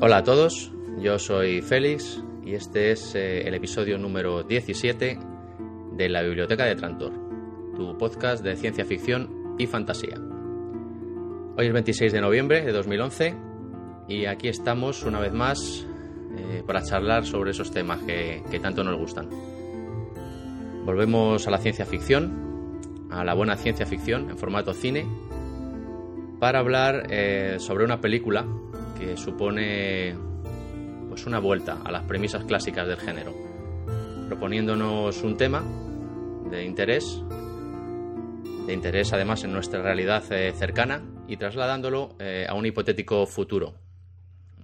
Hola a todos, yo soy Félix y este es eh, el episodio número 17 de la Biblioteca de Trantor, tu podcast de ciencia ficción y fantasía. Hoy es 26 de noviembre de 2011 y aquí estamos una vez más eh, para charlar sobre esos temas que, tanto nos gustan. Volvemos a la ciencia ficción, a la buena ciencia ficción en formato cine, para hablar eh, sobre una película que supone pues una vuelta a las premisas clásicas del género, proponiéndonos un tema de interés, de interés además en nuestra realidad eh, cercana y trasladándolo eh, a un hipotético futuro,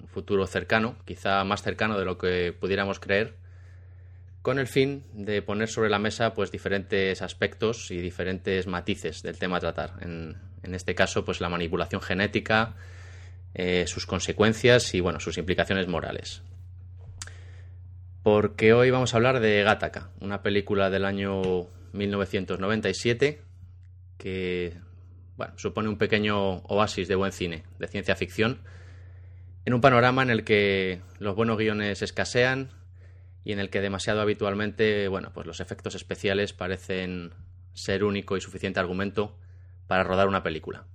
un futuro cercano, quizá más cercano de lo que pudiéramos creer, con el fin de poner sobre la mesa pues diferentes aspectos y diferentes matices del tema a tratar. En, en este caso, pues la manipulación genética, eh, sus consecuencias y bueno, sus implicaciones morales. Porque hoy vamos a hablar de Gattaca, una película del año 1997 que bueno, supone un pequeño oasis de buen cine, de ciencia ficción, en un panorama en el que los buenos guiones escasean y en el que demasiado habitualmente, bueno, pues los efectos especiales parecen ser único y suficiente argumento para rodar una película.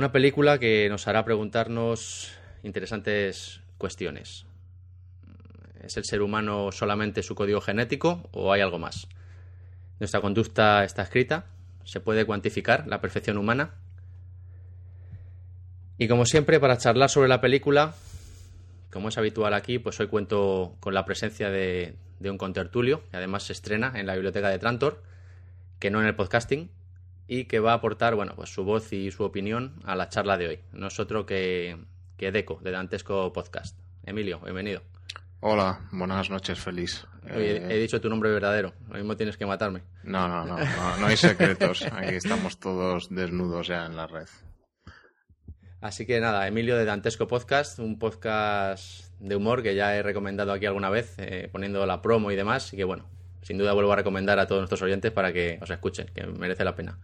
Una película que nos hará preguntarnos interesantes cuestiones. ¿Es el ser humano solamente su código genético o hay algo más? ¿Nuestra conducta está escrita? ¿Se puede cuantificar la perfección humana? Y como siempre, para charlar sobre la película, como es habitual aquí, pues hoy cuento con la presencia de, un contertulio, que además se estrena en la biblioteca de Trantor, que no en el podcasting, y que va a aportar bueno, pues su voz y su opinión a la charla de hoy. No es otro que, que Deco, de Dantesco Podcast. Emilio, bienvenido. Hola, buenas noches, feliz. Oye, eh... he dicho tu nombre verdadero, lo mismo tienes que matarme. No, no, no, no, no hay secretos. Aquí estamos todos desnudos ya en la red. Así que nada, Emilio de Dantesco Podcast, un podcast de humor que ya he recomendado aquí alguna vez, eh, poniendo la promo y demás, y que bueno, sin duda vuelvo a recomendar a todos nuestros oyentes para que os escuchen, que merece la pena.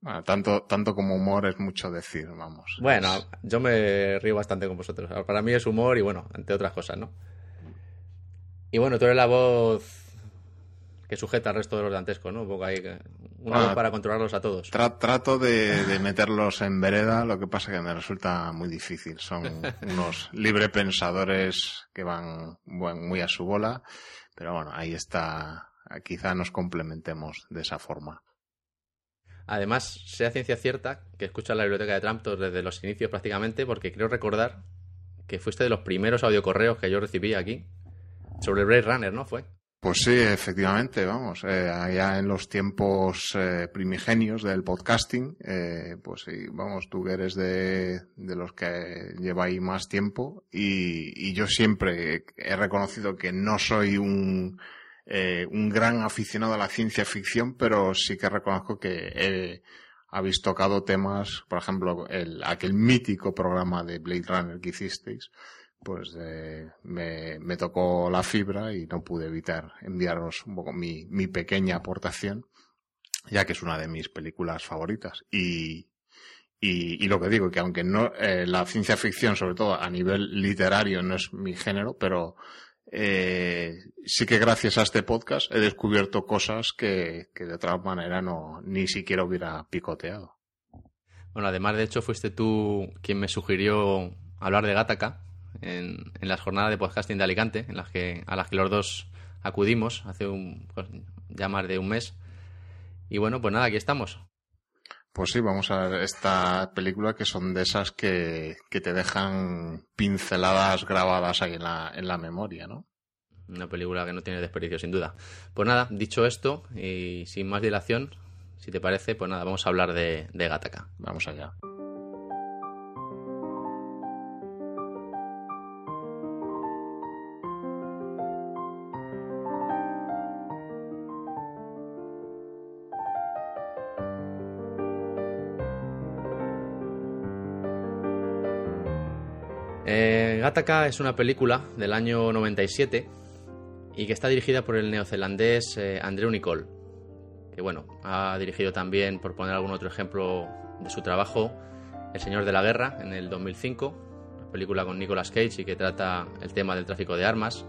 Bueno, tanto, tanto como humor es mucho decir, vamos. Bueno, es... yo me río bastante con vosotros. Para mí es humor y bueno, entre otras cosas, ¿no? Y bueno, tú eres la voz que sujeta al resto de los dantescos, ¿no? Un poco ahí, una voz para controlarlos a todos. Tra trato de, de, meterlos en vereda, lo que pasa que me resulta muy difícil. Son unos librepensadores que van muy a su bola, pero bueno, ahí está. Quizá nos complementemos de esa forma. Además, sea ciencia cierta que escuchas la biblioteca de Trump desde los inicios prácticamente, porque creo recordar que fuiste de los primeros audiocorreos que yo recibí aquí sobre Blade Runner, ¿no? Fue. Pues sí, efectivamente, vamos, eh, allá en los tiempos eh, primigenios del podcasting, eh, pues sí, vamos, tú eres de, los que lleva ahí más tiempo y yo siempre he reconocido que no soy un, eh, un gran aficionado a la ciencia ficción, pero sí que reconozco que he, habéis tocado temas, por ejemplo, el, aquel mítico programa de Blade Runner que hicisteis, pues eh, me, me, tocó la fibra y no pude evitar enviaros un poco mi, mi pequeña aportación, ya que es una de mis películas favoritas. Y, y, y, lo que digo, que aunque no, eh, la ciencia ficción, sobre todo a nivel literario, no es mi género, pero eh, sí que gracias a este podcast he descubierto cosas que, que de otra manera no, ni siquiera hubiera picoteado. Bueno, además de hecho fuiste tú quien me sugirió hablar de Gataca en, las jornadas de podcasting de Alicante, en las que, a las que los dos acudimos hace un, pues, ya más de un mes. Y bueno, pues nada, aquí estamos. Pues sí, vamos a ver esta película que son de esas que, que te dejan pinceladas grabadas ahí en la, en la memoria, ¿no? Una película que no tiene desperdicio, sin duda. Pues nada, dicho esto, y sin más dilación, si te parece, pues nada, vamos a hablar de, de. Vamos allá. Gattaca es una película del año 97 y que está dirigida por el neozelandés eh, Andrew Nicole, que bueno, ha dirigido también, por poner algún otro ejemplo de su trabajo, El Señor de la Guerra en el 2005, una película con Nicolas Cage y que trata el tema del tráfico de armas.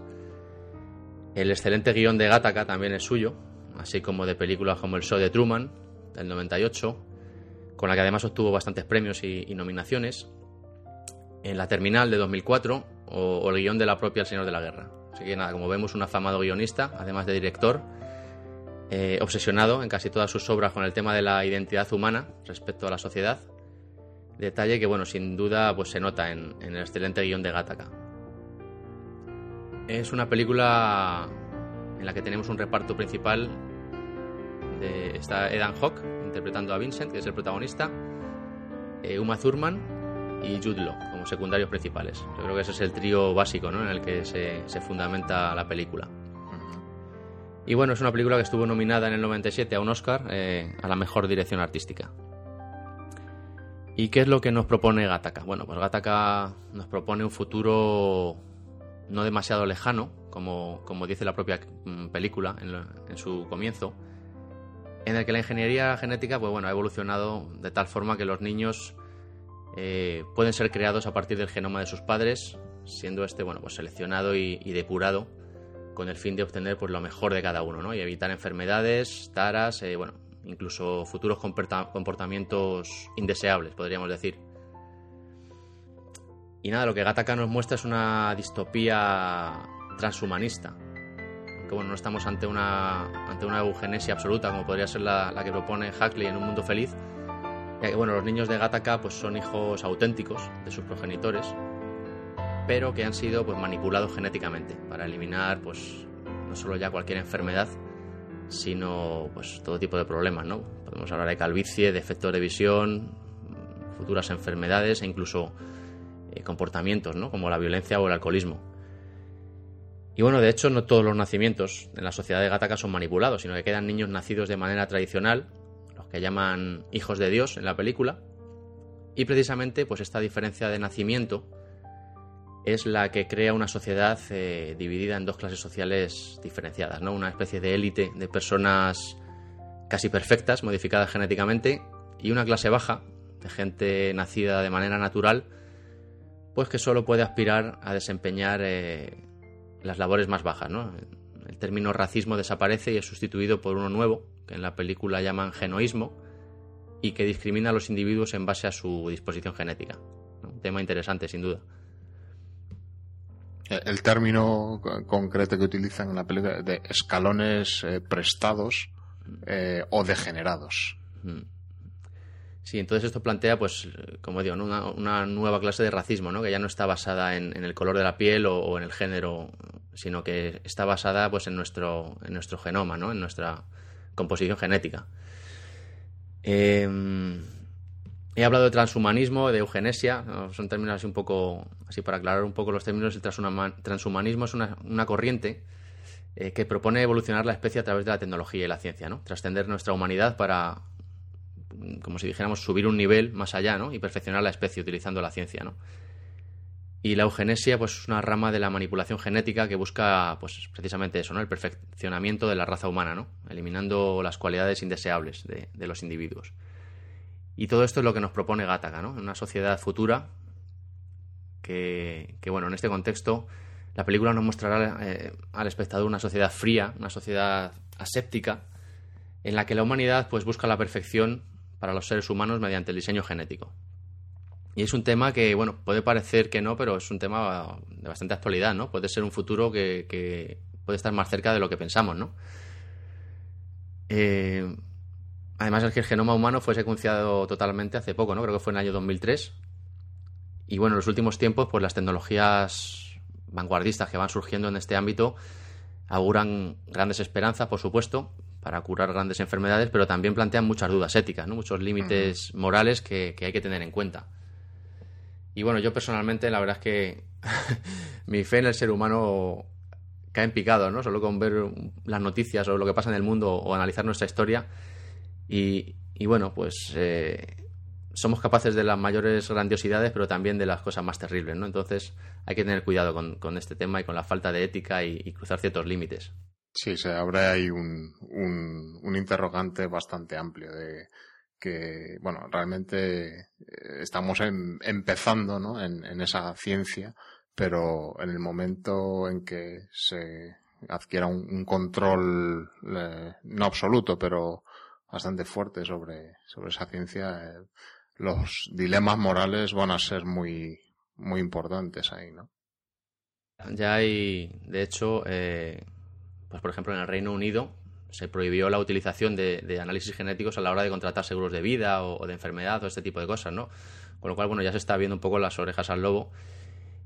El excelente guion de Gattaca también es suyo, así como de películas como El Show de Truman del 98, con la que además obtuvo bastantes premios y nominaciones en La Terminal de 2004 o, el guion de la propia El Señor de la Guerra. Así que nada, como vemos, un afamado guionista, además de director, eh, obsesionado en casi todas sus obras con el tema de la identidad humana respecto a la sociedad. Detalle que, bueno, sin duda pues, se nota en, el excelente guion de Gattaca. Es una película en la que tenemos un reparto principal. De, está Edan Hawke interpretando a Vincent, que es el protagonista. Eh, Uma Thurman y Jude Law secundarios principales. Yo creo que ese es el trío básico ¿no? en el que se, se, fundamenta la película. Y bueno, es una película que estuvo nominada en el 97 a un Oscar eh, a la mejor dirección artística. ¿Y qué es lo que nos propone Gattaca? Bueno, pues Gattaca nos propone un futuro no demasiado lejano, como, como dice la propia película en, lo, en, su comienzo, en el que la ingeniería genética pues bueno, ha evolucionado de tal forma que los niños eh, pueden ser creados a partir del genoma de sus padres, siendo este bueno, pues seleccionado y, depurado con el fin de obtener pues, lo mejor de cada uno ¿no? y evitar enfermedades, taras, eh, bueno, incluso futuros comportamientos indeseables, podríamos decir. Y nada, lo que Gattaca nos muestra es una distopía transhumanista. Que bueno, no estamos ante una, ante una eugenesia absoluta como podría ser la, la que propone Huxley en Un Mundo Feliz, ya que bueno, los niños de Gattaca pues son hijos auténticos de sus progenitores, pero que han sido pues manipulados genéticamente para eliminar pues no solo ya cualquier enfermedad, sino pues todo tipo de problemas, ¿no? Podemos hablar de calvicie, defectos de visión, futuras enfermedades e incluso eh, comportamientos, ¿no? Como la violencia o el alcoholismo. Y bueno, de hecho, no todos los nacimientos en la sociedad de Gattaca son manipulados, sino que quedan niños nacidos de manera tradicional que llaman hijos de Dios en la película. Y precisamente, pues esta diferencia de nacimiento es la que crea una sociedad eh, dividida en dos clases sociales diferenciadas, ¿no? Una especie de élite de personas casi perfectas, modificadas genéticamente, y una clase baja de gente nacida de manera natural, pues que solo puede aspirar a desempeñar eh, las labores más bajas, ¿no? El término racismo desaparece y es sustituido por uno nuevo, que en la película llaman genoísmo, y que discrimina a los individuos en base a su disposición genética. Un tema interesante, sin duda. El término concreto que utilizan en la película de escalones eh, prestados eh, o degenerados. Sí, entonces esto plantea, pues, como digo, una, una, nueva clase de racismo, ¿no? que ya no está basada en, el color de la piel o, en el género, sino que está basada pues, en, nuestro, en nuestro genoma, ¿no? en nuestra composición genética. Eh, he hablado de transhumanismo, de eugenesia, son términos así un poco, así para aclarar un poco los términos, el transhumanismo es una, una corriente eh, que propone evolucionar la especie a través de la tecnología y la ciencia, ¿no? trascender nuestra humanidad para, como si dijéramos, subir un nivel más allá ¿no? y perfeccionar la especie utilizando la ciencia. ¿no? Y la eugenesia pues, es una rama de la manipulación genética que busca pues, precisamente eso, ¿no? el perfeccionamiento de la raza humana, ¿no? eliminando las cualidades indeseables de, los individuos. Y todo esto es lo que nos propone Gattaca, ¿no? una sociedad futura que, que, bueno, en este contexto la película nos mostrará eh, al espectador una sociedad fría, una sociedad aséptica, en la que la humanidad pues, busca la perfección para los seres humanos mediante el diseño genético. Y es un tema que, bueno, puede parecer que no, pero es un tema de bastante actualidad, ¿no? Puede ser un futuro que, que puede estar más cerca de lo que pensamos, ¿no? Eh, Además el genoma humano fue secuenciado totalmente hace poco, ¿no? Creo que fue en el año 2003. Y bueno, en los últimos tiempos, pues las tecnologías vanguardistas que van surgiendo en este ámbito auguran grandes esperanzas, por supuesto, para curar grandes enfermedades, pero también plantean muchas dudas éticas, ¿no? muchos límites morales que, hay que tener en cuenta. Y bueno, yo personalmente, la verdad es que mi fe en el ser humano cae en picado, ¿no? Solo con ver las noticias o lo que pasa en el mundo o analizar nuestra historia y, bueno, pues eh, somos capaces de las mayores grandiosidades, pero también de las cosas más terribles, ¿no? Entonces hay que tener cuidado con, este tema y con la falta de ética y, cruzar ciertos límites. Sí, se abre ahí un, un, interrogante bastante amplio de que, bueno, realmente eh, estamos empezando ¿no? en, esa ciencia, pero en el momento en que se adquiera un, control, eh, no absoluto, pero bastante fuerte sobre, sobre esa ciencia, eh, los dilemas morales van a ser muy, muy importantes ahí, ¿no? Ya hay, de hecho, eh, pues por ejemplo en el Reino Unido se prohibió la utilización de, análisis genéticos a la hora de contratar seguros de vida o, de enfermedad o este tipo de cosas, ¿no? Con lo cual, bueno, ya se está viendo un poco las orejas al lobo.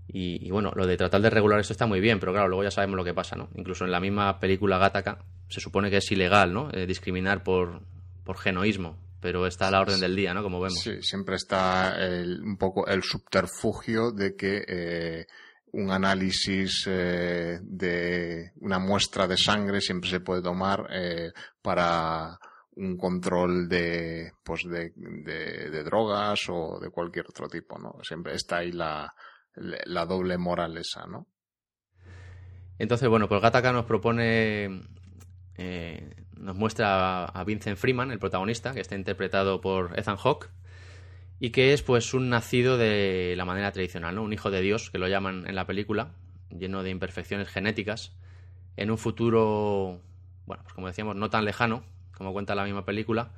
Y, bueno, lo de tratar de regular esto está muy bien, pero claro, luego ya sabemos lo que pasa, ¿no? Incluso en la misma película Gattaca se supone que es ilegal, ¿no? Eh, discriminar por, por genoísmo, pero está a la orden del día, ¿no? Como vemos. Sí, siempre está un poco el subterfugio de que eh, un análisis eh, de una muestra de sangre siempre se puede tomar eh, para un control de, pues de, de, drogas o de cualquier otro tipo, ¿no? Siempre está ahí la, la doble moral esa, ¿no? Entonces, bueno, pues Gattaca nos propone nos muestra a Vincent Freeman, el protagonista, que está interpretado por Ethan Hawke, y que es pues un nacido de la manera tradicional, ¿no? Un hijo de Dios, que lo llaman en la película, lleno de imperfecciones genéticas, en un futuro, bueno, pues como decíamos, no tan lejano, como cuenta la misma película,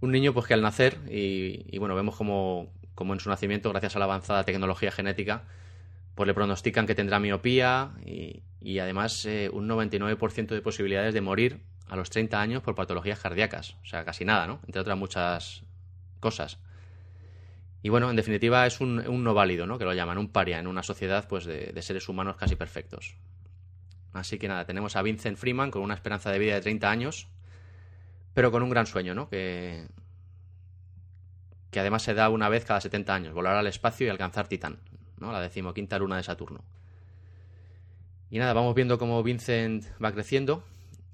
un niño pues que al nacer, y, bueno, vemos como, como en su nacimiento, gracias a la avanzada tecnología genética, pues le pronostican que tendrá miopía y, y además eh, un 99% de posibilidades de morir a los 30 años por patologías cardíacas. O sea, casi nada, ¿no? Entre otras muchas cosas. Y bueno, en definitiva es un, no válido, ¿no? Que lo llaman un paria en una sociedad pues de, seres humanos casi perfectos. Así que nada, tenemos a Vincent Freeman con una esperanza de vida de 30 años, pero con un gran sueño, ¿no? Que, que además se da una vez cada 70 años, volar al espacio y alcanzar Titán, ¿no? La decimoquinta luna de Saturno. Y nada, vamos viendo cómo Vincent va creciendo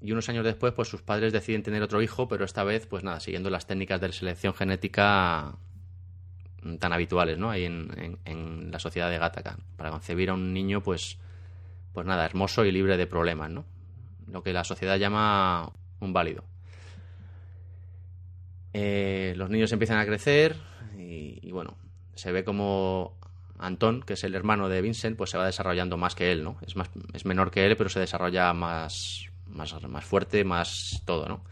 y unos años después, pues sus padres deciden tener otro hijo, pero esta vez, pues nada, siguiendo las técnicas de selección genética tan habituales, ¿no? Ahí en, la sociedad de Gattaca. Para concebir a un niño, pues, pues nada, hermoso y libre de problemas, ¿no? Lo que la sociedad llama un válido. Eh, los niños empiezan a crecer y, bueno, se ve como Antón, que es el hermano de Vincent, pues se va desarrollando más que él, ¿no? Es, más, es menor que él, pero se desarrolla más, más, más fuerte, más todo, ¿no?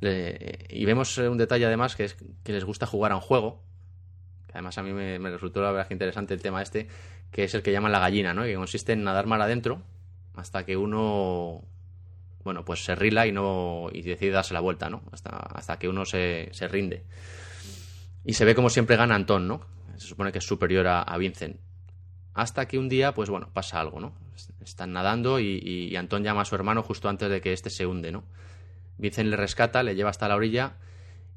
y vemos un detalle además que es que les gusta jugar a un juego, además a mí me, resultó la verdad que interesante el tema este, que es el que llaman la gallina, ¿no? Y que consiste en nadar mar adentro hasta que uno, bueno, pues se rila y no y decide darse la vuelta, ¿no? Hasta, hasta que uno se, se rinde. Y se ve como siempre gana Antón, ¿no? Se supone que es superior a, a Vincent. Hasta que un día, pues bueno, pasa algo, ¿no? Están nadando y, Antón llama a su hermano justo antes de que éste se hunde, ¿no? Vincent le rescata, le lleva hasta la orilla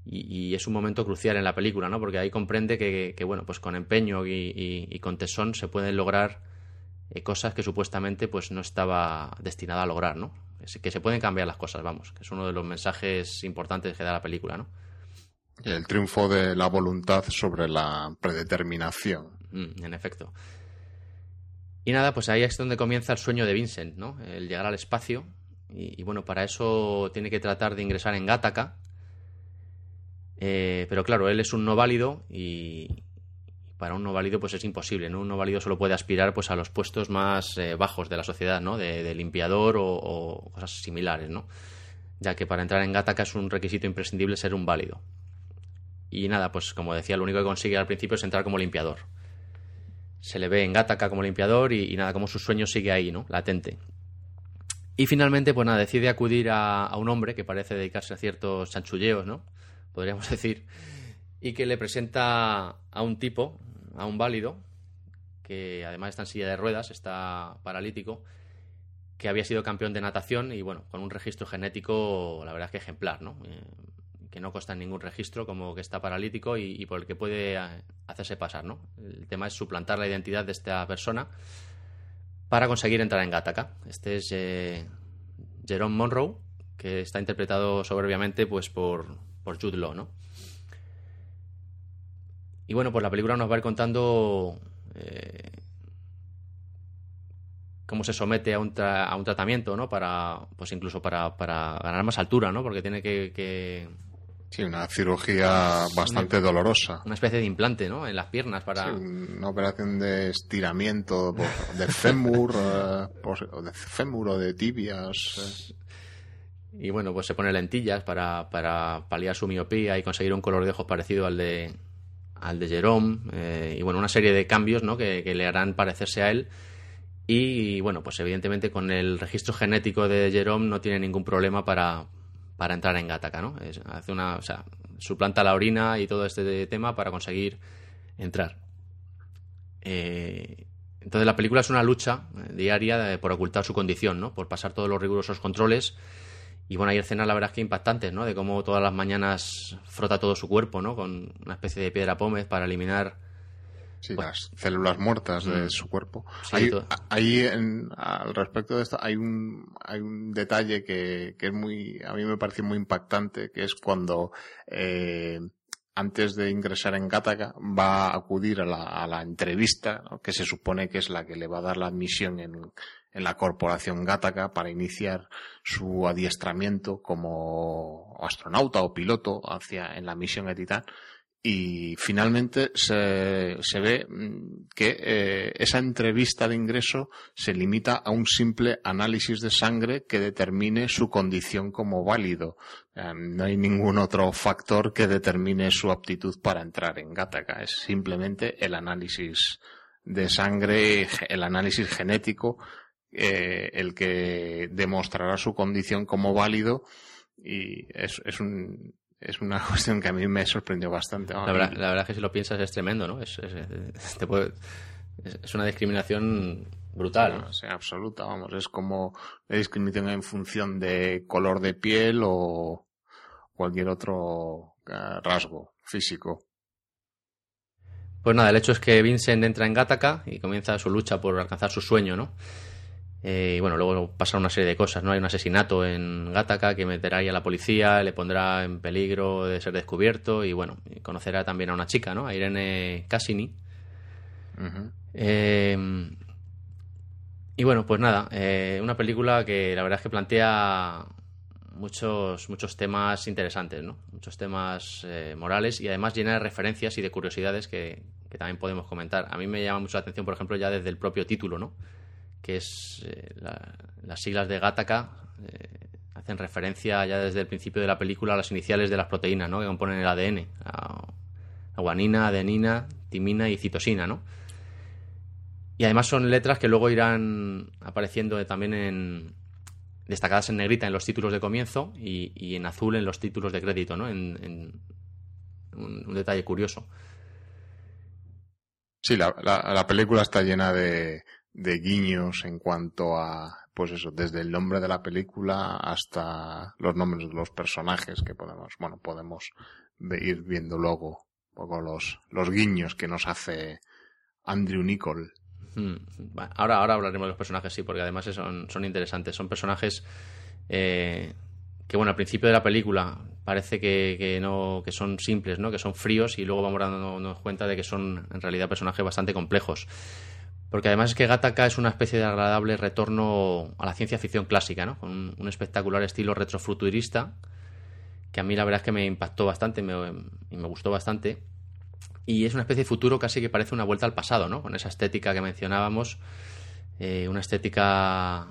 y, es un momento crucial en la película, ¿no? Porque ahí comprende que, bueno, pues con empeño y, con tesón se pueden lograr eh, cosas que supuestamente pues no estaba destinada a lograr, ¿no? Que se pueden cambiar las cosas, vamos, que es uno de los mensajes importantes que da la película, ¿no? El triunfo de la voluntad sobre la predeterminación. Mm, en efecto. Y nada, pues ahí es donde comienza el sueño de Vincent, ¿no? El llegar al espacio. Y, bueno, para eso tiene que tratar de ingresar en Gattaca. Eh, pero claro, él es un no válido y para un no válido pues es imposible, ¿no? Un no válido solo puede aspirar pues a los puestos más eh, bajos de la sociedad, ¿no? De, limpiador o, cosas similares, ¿no? Ya que para entrar en Gattaca es un requisito imprescindible ser un válido. Y nada, pues como decía, lo único que consigue al principio es entrar como limpiador se le ve en Gattaca como limpiador y, nada, como su sueño sigue ahí, ¿no? Latente. Y finalmente, pues nada, decide acudir a, un hombre que parece dedicarse a ciertos chanchulleos, ¿no? Podríamos decir. Y que le presenta a un tipo, a un válido, que además está en silla de ruedas, está paralítico, que había sido campeón de natación y bueno, con un registro genético, la verdad es que ejemplar, ¿no? Eh, que no consta en ningún registro, como que está paralítico y, por el que puede eh, hacerse pasar, ¿no? El tema es suplantar la identidad de esta persona para conseguir entrar en Gattaca. Este es eh, Jerome Monroe, que está interpretado soberbiamente pues por, por Jude Law, ¿no? Y bueno, pues la película nos va a ir contando eh, cómo se somete a un, a un tratamiento, ¿no? Para, pues incluso para, para ganar más altura, ¿no? Porque tiene que Sí, una cirugía bastante dolorosa. Una especie de implante, ¿no? En las piernas para... Sí, una operación de estiramiento de fémur, eh, de fémur o de tibias. Eh. Y bueno, pues se pone lentillas para, para paliar su miopía y conseguir un color de ojos parecido al de, al de Jerome. Eh, y bueno, una serie de cambios, ¿no? Que, le harán parecerse a él. Y bueno, pues evidentemente con el registro genético de Jerome no tiene ningún problema para, para entrar en Gattaca, ¿no? hace una, o sea, suplanta la orina y todo este tema para conseguir entrar. Eh, entonces la película es una lucha eh, diaria por ocultar su condición, ¿no? Por pasar todos los rigurosos controles. Y bueno, hay escenas, la verdad es que impactantes, ¿no? De cómo todas las mañanas frota todo su cuerpo, ¿no? Con una especie de piedra pómez para eliminar Sí, las células muertas de mm. su cuerpo. ahí, al respecto de esto, hay un, hay un detalle que, que es muy, a mí me parece muy impactante, que es cuando, eh, antes de ingresar en Gattaca, va a acudir a la, a la entrevista, que se supone que es la que le va a dar la admisión en, en la corporación Gattaca para iniciar su adiestramiento como astronauta o piloto hacia, en la misión a Titán y finalmente se, se ve mm, que eh, esa entrevista de ingreso se limita a un simple análisis de sangre que determine su condición como válido. Eh, no hay ningún otro factor que determine su aptitud para entrar en Gattaca. Es simplemente el análisis de sangre, el análisis genético, eh, el que demostrará su condición como válido y es, es un, es una cuestión que a mí me sorprendió bastante. La, verdad, la verdad es que si lo piensas es tremendo, ¿no? Es, es, una discriminación brutal. ¿no? absoluta, vamos. Es como la discriminación en función de color de piel o cualquier otro eh, rasgo físico. Pues nada, el hecho es que Vincent entra en Gattaca y comienza su lucha por alcanzar su sueño, ¿no? Eh, y bueno, luego pasa una serie de cosas, ¿no? Hay un asesinato en Gattaca que meterá ahí a la policía, le pondrá en peligro de ser descubierto y bueno, conocerá también a una chica, ¿no? A Irene Cassini. Eh, y bueno, pues nada, eh, una película que la verdad es que plantea muchos, muchos temas interesantes, ¿no? Muchos temas morales y además llena de referencias y de curiosidades que, que también podemos comentar. A mí me llama mucho la atención, por ejemplo, ya desde el propio título, ¿no? Que es eh, las siglas de Gattaca, eh, hacen referencia ya desde el principio de la película a las iniciales de las proteínas ¿no? que componen el ADN, a, guanina, adenina, timina y citosina, ¿no? Y además son letras que luego irán apareciendo también en, destacadas en negrita en los títulos de comienzo y, en azul en los títulos de crédito, ¿no? En, un, detalle curioso. Sí, la, película está llena de, de guiños en cuanto a, pues eso, desde el nombre de la película hasta los nombres de los personajes que podemos, bueno, podemos ir viendo luego un poco los, los guiños que nos hace Andrew Nicol. Hmm. Ahora, ahora hablaremos de los personajes, sí, porque además son, son interesantes. Son personajes eh, que, bueno, al principio de la película parece que, que, no, que son simples, ¿no? que son fríos y luego vamos dándonos cuenta de que son en realidad personajes bastante complejos. Porque además es que Gattaca es una especie de agradable retorno a la ciencia ficción clásica, ¿no? Con un, espectacular estilo retrofuturista que a mí la verdad es que me impactó bastante me, y me gustó bastante. Y es una especie de futuro casi que parece una vuelta al pasado, ¿no? Con esa estética que mencionábamos, eh, una estética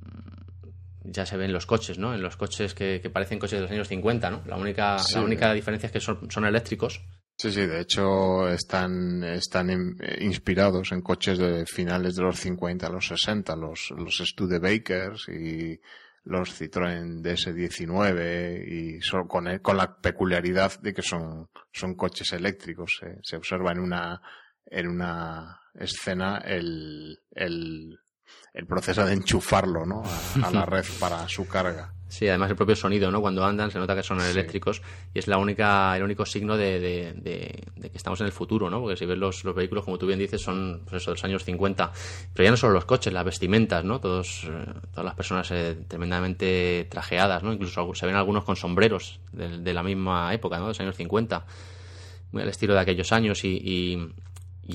mm, ya se ve en los coches, ¿no? En los coches que, parecen coches de los años 50, ¿no? La única, la única diferencia es que son, son eléctricos Sí, sí, de hecho están, están inspirados en coches de finales de los 50 a los 60, los, los Studebakers y los Citroën DS19 y son con, con la peculiaridad de que son, son coches eléctricos. Se observa en una, en una escena el, el, el proceso de enchufarlo ¿no? a, la red para su carga. Sí, además el propio sonido, ¿no? Cuando andan se nota que son eléctricos y es la única, el único signo de, de, que estamos en el futuro, ¿no? Porque si ves los, los vehículos, como tú bien dices, son pues eso, de los años 50. Pero ya no solo los coches, las vestimentas, ¿no? Todos, eh, todas las personas eh, tremendamente trajeadas, ¿no? Incluso se ven algunos con sombreros de, la misma época, ¿no? De los años 50. Muy al estilo de aquellos años y y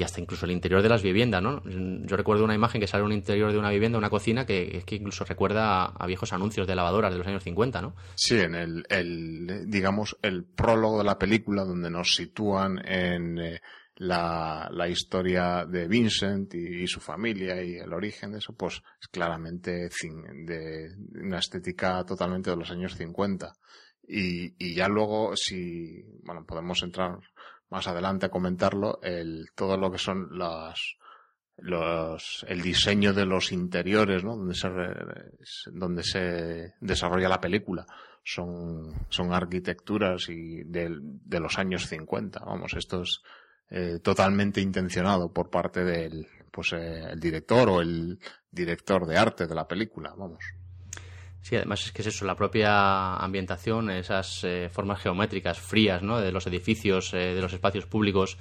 hasta incluso el interior de las viviendas, ¿no? Yo recuerdo una imagen que sale en un interior de una vivienda, una cocina, que es que incluso recuerda a, viejos anuncios de lavadoras de los años 50, ¿no? Sí, en el, digamos, el prólogo de la película donde nos sitúan en eh, la, la, historia de Vincent y, su familia y el origen de eso, pues es claramente de una estética totalmente de los años 50. Y, y ya luego, si, bueno, podemos entrar más adelante a comentarlo, el, todo lo que son las, los, el diseño de los interiores, ¿no? Donde se, donde se desarrolla la película. Son, son arquitecturas y de, de los años 50. Vamos, esto es eh, totalmente intencionado por parte del, pues, eh, el director o el director de arte de la película, vamos. Sí, además es que es eso, la propia ambientación, esas eh, formas geométricas frías ¿no? de los edificios, eh, de los espacios públicos,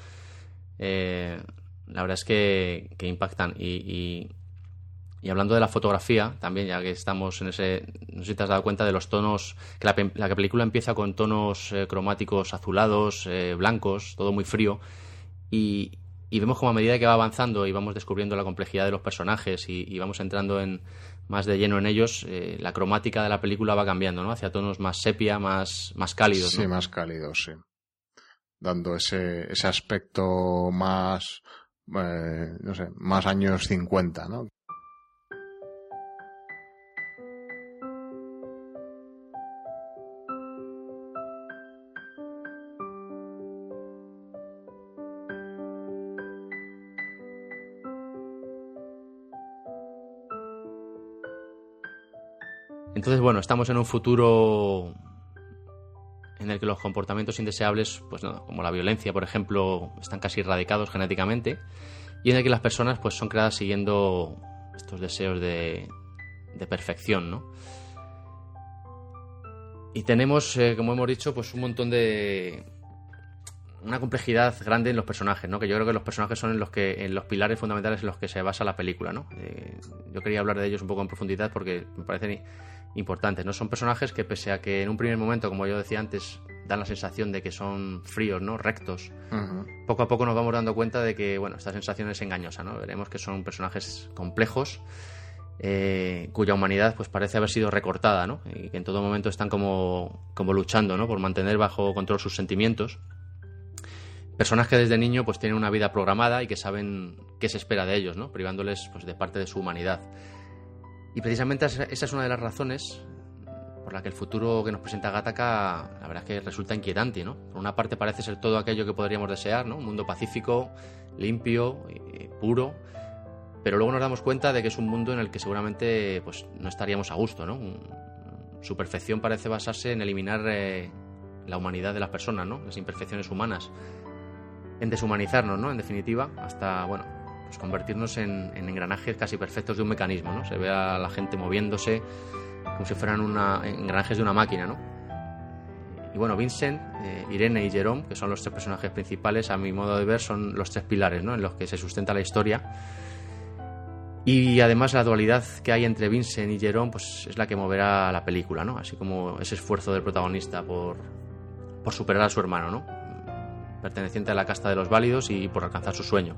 eh, la verdad es que, impactan. Y, y, hablando de la fotografía, también, ya que estamos en ese. No sé si te has dado cuenta de los tonos. que la, la película empieza con tonos cromáticos azulados, blancos, todo muy frío. Y, y vemos como a medida que va avanzando y vamos descubriendo la complejidad de los personajes y vamos entrando en más de lleno en ellos, eh, la cromática de la película va cambiando, ¿no? Hacia tonos más sepia, más, más cálidos. Sí, más cálidos, sí. Dando ese, ese aspecto más, eh, no sé, más años 50, ¿no? Entonces, bueno, estamos en un futuro en el que los comportamientos indeseables, pues no, como la violencia, por ejemplo, están casi erradicados genéticamente y en el que las personas pues son creadas siguiendo estos deseos de, de perfección, ¿no? Y tenemos, eh, como hemos dicho, pues un montón de, una complejidad grande en los personajes, ¿no? Que yo creo que los personajes son en los que en los pilares fundamentales en los que se basa la película, ¿no? Eh, yo quería hablar de ellos un poco en profundidad porque me parecen importantes, ¿no? Son personajes que pese a que en un primer momento, como yo decía antes, dan la sensación de que son fríos, ¿no? Rectos. Poco a poco nos vamos dando cuenta de que, bueno, esta sensación es engañosa, ¿no? Veremos que son personajes complejos. Eh, cuya humanidad pues parece haber sido recortada, ¿no? Y que en todo momento están como, como luchando, ¿no? Por mantener bajo control sus sentimientos personas que desde niño pues tienen una vida programada y que saben qué se espera de ellos, ¿no? privándoles pues, de parte de su humanidad. Y precisamente esa es una de las razones por la que el futuro que nos presenta Gattaca, la verdad es que resulta inquietante, ¿no? Por una parte parece ser todo aquello que podríamos desear, ¿no? Un mundo pacífico, limpio, puro, pero luego nos damos cuenta de que es un mundo en el que seguramente pues, no estaríamos a gusto, ¿no? Su perfección parece basarse en eliminar eh, la humanidad de las personas, ¿no? Las imperfecciones humanas en deshumanizarnos, ¿no? En definitiva, hasta, bueno, pues convertirnos en, engranajes casi perfectos de un mecanismo, ¿no? Se ve a la gente moviéndose como si fueran engranajes de una máquina, ¿no? Y bueno, Vincent, eh, Irene y Jerome, que son los tres personajes principales, a mi modo de ver, son los tres pilares, ¿no? En los que se sustenta la historia. Y además la dualidad que hay entre Vincent y Jerome, pues es la que moverá la película, ¿no? Así como ese esfuerzo del protagonista por, por superar a su hermano, ¿no? perteneciente a la casta de los válidos y por alcanzar su sueño.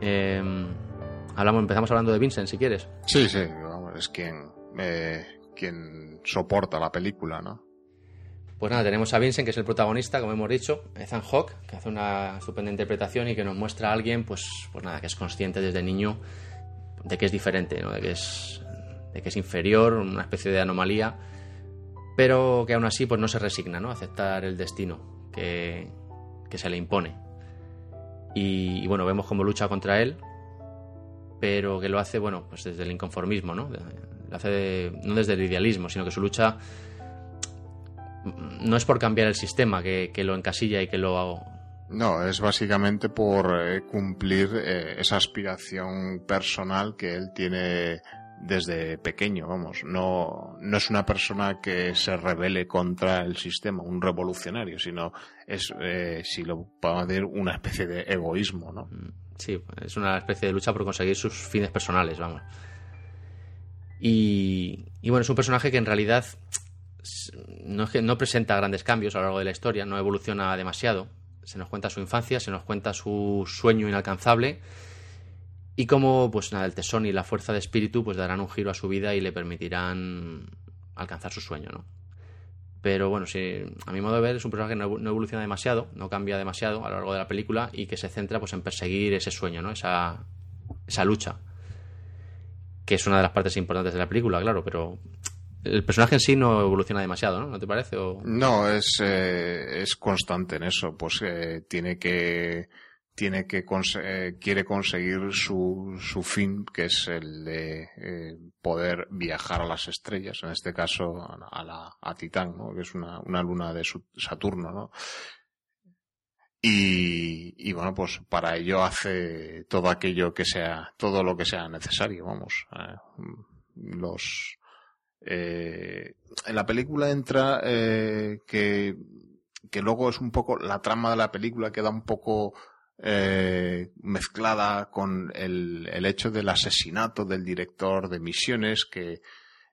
Em, hablamos, empezamos hablando de Vincent, si quieres. Sí, sí, es quien, eh, quien soporta la película, ¿no? Pues nada, tenemos a Vincent, que es el protagonista, como hemos dicho, Ethan Hawke, que hace una estupenda interpretación y que nos muestra a alguien, pues, pues nada, que es consciente desde niño de que es diferente, ¿no? de, que es, de que es inferior, una especie de anomalía, pero que aún así pues no se resigna ¿no? a aceptar el destino que, que se le impone. Y, bueno, vemos cómo lucha contra él, pero que lo hace, bueno, pues desde el inconformismo, ¿no? Lo hace no desde el idealismo, sino que su lucha no es por cambiar el sistema que, que lo encasilla y que lo no, es básicamente por eh, cumplir eh, esa aspiración personal que él tiene desde pequeño, vamos. No, no es una persona que se rebele contra el sistema, un revolucionario, sino es, eh, si lo podemos decir, una especie de egoísmo, ¿no? Mm, sí, es una especie de lucha por conseguir sus fines personales, vamos. Y, bueno, es un personaje que en realidad no, no presenta grandes cambios a lo largo de la historia, no evoluciona demasiado se nos cuenta su infancia, se nos cuenta su sueño inalcanzable y cómo pues nada, el tesón y la fuerza de espíritu pues darán un giro a su vida y le permitirán alcanzar su sueño, ¿no? Pero bueno, si, a mi modo de ver es un personaje que no, evoluciona demasiado, no cambia demasiado a lo largo de la película y que se centra pues en perseguir ese sueño, ¿no? Esa, esa lucha. Que es una de las partes importantes de la película, claro, pero el personaje en sí no evoluciona demasiado, ¿no? ¿No te parece? No, es, eh, es constante en eso. Pues eh, tiene que tiene que eh, quiere conseguir su, su fin, que es el de poder viajar a las estrellas, en este caso a, la, a Titán, ¿no? que es una, una luna de Saturno, ¿no? Y, y, bueno, pues para ello hace todo aquello que sea, todo lo que sea necesario, vamos. los, eh, en la película entra eh, que, que luego es un poco la trama de la película queda un poco eh, mezclada con el, el, hecho del asesinato del director de misiones que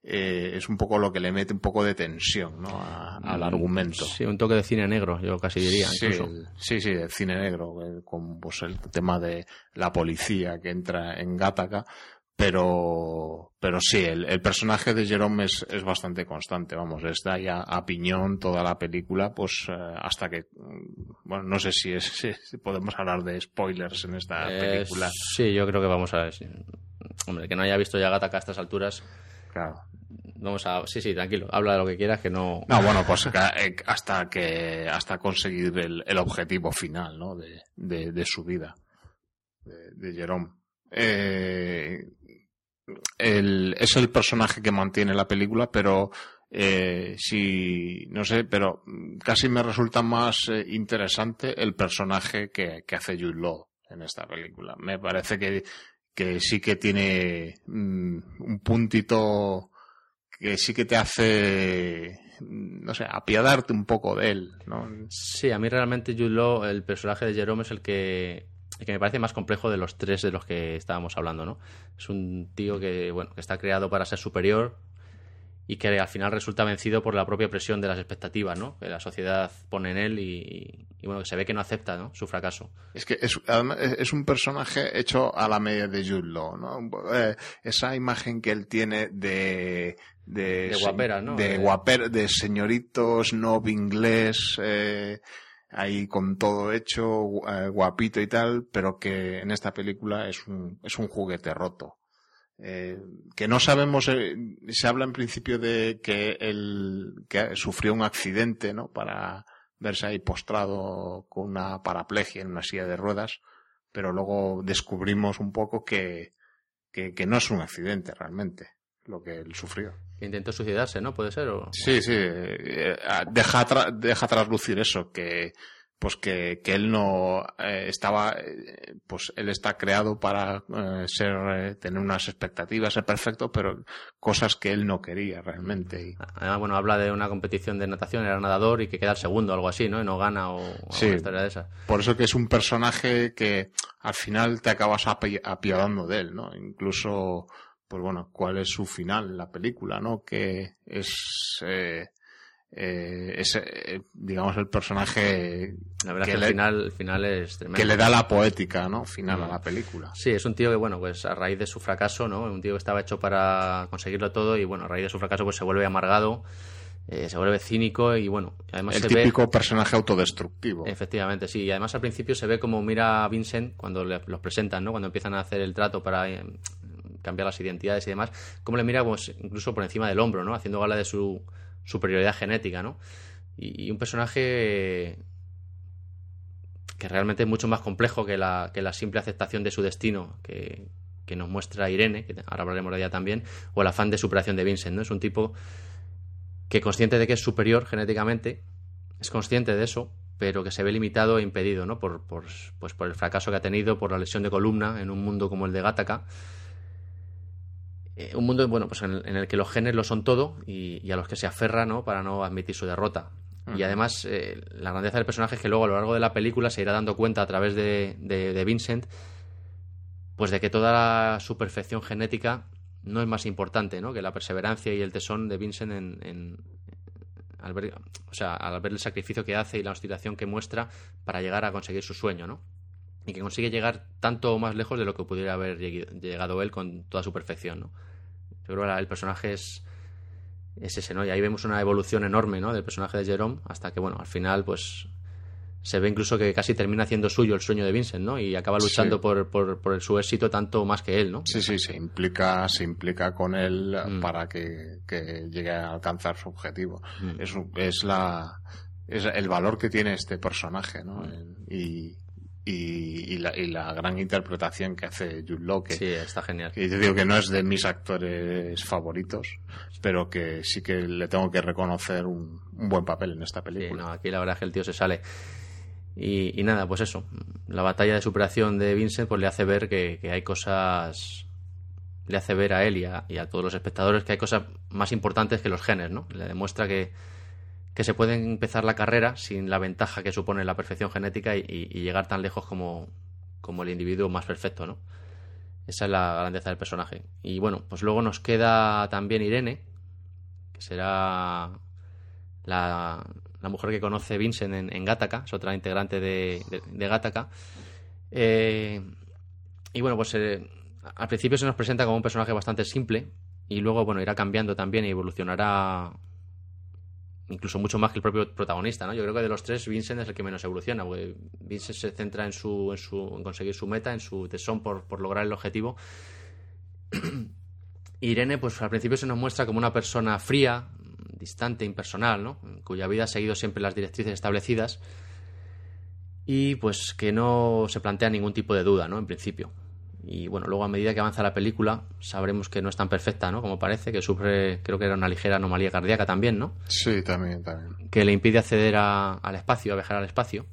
eh, es un poco lo que le mete un poco de tensión ¿no? al mm, argumento. Sí, un toque de cine negro, yo casi diría. Sí, sí, sí, de cine negro, eh, con pues, el tema de la policía que entra en Gataca, pero, pero sí, el, personaje de Jerome es, es, bastante constante, vamos, está ya a piñón toda la película, pues eh, hasta que, mm, bueno, no sé si, es, si podemos hablar de spoilers en esta película. Sí, yo creo que vamos a ver. Hombre, que no haya visto ya Gataca a estas alturas. Claro. Vamos a, sí, sí, tranquilo, habla de lo que quieras, que no. No, bueno, pues eh, hasta que, hasta conseguir el, el objetivo final, ¿no? De, de, de su vida, de, de Jerome. Eh, el, es el personaje que mantiene la película, pero eh, si no sé, pero casi me resulta más eh, interesante el personaje que, hace Jude Law en esta película. Me parece que, que sí que tiene mm, un puntito que sí que te hace no sé, apiadarte un poco de él, ¿no? Sí, a mí realmente Jude Law, el personaje de Jerome es el que que me parece más complejo de los tres de los que estábamos hablando, ¿no? Es un tío que, bueno, que está creado para ser superior y que al final resulta vencido por la propia presión de las expectativas, ¿no? Que la sociedad pone en él y, bueno, que se ve que no acepta, ¿no? Su fracaso. Es que es, es un personaje hecho a la media de Jude Law, ¿no? Eh, esa imagen que él tiene de de, de guapera, ¿no? De, guaper, de señorito snob inglés, eh, ahí con todo hecho, eh, guapito y tal, pero que en esta película es un, es un juguete roto. Eh, que no sabemos, eh, se habla en principio de que él que sufrió un accidente, ¿no? Para verse ahí postrado con una paraplegia en una silla de ruedas, pero luego descubrimos un poco que, que, que no es un accidente realmente lo que él sufrió. Intentó suicidarse, ¿no? ¿Puede ser? O... Sí, sí. Eh, deja, deja traslucir eso, que pues que, que él no eh, estaba, eh, pues él está creado para ser, tener unas expectativas, ser perfecto, pero cosas que él no quería realmente. Y... Además, bueno, habla de una competición de natación, era nadador y que queda el segundo, algo así, ¿no? Y no gana o, sí, historia de esa. Por eso que es un personaje que al final te acabas apiadando de él, ¿no? Incluso pues bueno, cuál es su final en la película, ¿no? Que es, eh, eh, es eh, digamos, el personaje la verdad que, el, final, el final es tremendo. Que le da la poética, ¿no? Final a la película. Sí, es un tío que, bueno, pues a raíz de su fracaso, ¿no? Un tío que estaba hecho para conseguirlo todo y, bueno, a raíz de su fracaso, pues se vuelve amargado. Eh, se vuelve cínico y bueno, además el típico personaje autodestructivo. Efectivamente, sí. Y además al principio se ve como mira a Vincent cuando los presentan, ¿no? Cuando empiezan a hacer el trato para cambiar las identidades y demás, cómo le mira pues, incluso por encima del hombro, ¿no? Haciendo gala de su superioridad genética, ¿no? Y, un personaje que realmente es mucho más complejo que la, que la simple aceptación de su destino que, nos muestra Irene, que ahora hablaremos de ella también, o el afán de superación de Vincent, ¿no? Es un tipo que consciente de que es superior genéticamente, es consciente de eso, pero que se ve limitado e impedido, ¿no? Por, por, pues por el fracaso que ha tenido, por la lesión de columna en un mundo como el de Gattaca. Eh, un mundo bueno, pues en el, que los genes lo son todo y, a los que se aferra ¿no? para no admitir su derrota. Y además, eh, la grandeza del personaje es que luego a lo largo de la película se irá dando cuenta a través de, de, Vincent pues de que toda su perfección genética no es más importante ¿no? que la perseverancia y el tesón de Vincent en, al ver, o sea, al ver el sacrificio que hace y la oscilación que muestra para llegar a conseguir su sueño, ¿no? Y que consigue llegar tanto o más lejos de lo que pudiera haber llegado él con toda su perfección, ¿no? Yo creo que el personaje es, es ese, ¿no? Y ahí vemos una evolución enorme, ¿no? Del personaje de Jerome hasta que, bueno, al final, pues se ve incluso que casi termina haciendo suyo el sueño de Vincent, ¿no? Y acaba luchando por, por, su éxito tanto más que él, ¿no? Sí, sí, se implica, se implica con él mm. para que, llegue a alcanzar su objetivo. Mm. Es, es la es el valor que tiene este personaje, ¿no? Mm. Y, y, la, y, la, gran interpretación que hace Jude Law que, sí, está genial que yo digo que no es de mis actores favoritos pero que sí que le tengo que reconocer un, buen papel en esta película sí, no, aquí la verdad es que el tío se sale y, nada, pues eso. La batalla de superación de Vincent pues le hace ver que, hay cosas. Le hace ver a él y a, todos los espectadores que hay cosas más importantes que los genes, ¿no? Le demuestra que, que se puede empezar la carrera sin la ventaja que supone la perfección genética y, llegar tan lejos como, como el individuo más perfecto, ¿no? Esa es la grandeza del personaje. Y bueno, pues luego nos queda también Irene, que será la, la mujer que conoce Vincent en, en Gattaca, es otra integrante de, de, Gattaca. Eh, y bueno, pues eh, al principio se nos presenta como un personaje bastante simple y luego, bueno, irá cambiando también y evolucionará incluso mucho más que el propio protagonista, ¿no? Yo creo que de los tres Vincent es el que menos evoluciona, porque Vincent se centra en su, en su en conseguir su meta, en su tesón por, por lograr el objetivo. Irene, pues al principio se nos muestra como una persona fría, distante, impersonal, ¿no? cuya vida ha seguido siempre las directrices establecidas y pues que no se plantea ningún tipo de duda, ¿no? En principio. Y bueno, luego a medida que avanza la película sabremos que no es tan perfecta, ¿no? Como parece, que sufre, creo que era una ligera anomalía cardíaca también, ¿no? Sí, también, también. Que le impide acceder al espacio, a viajar al espacio.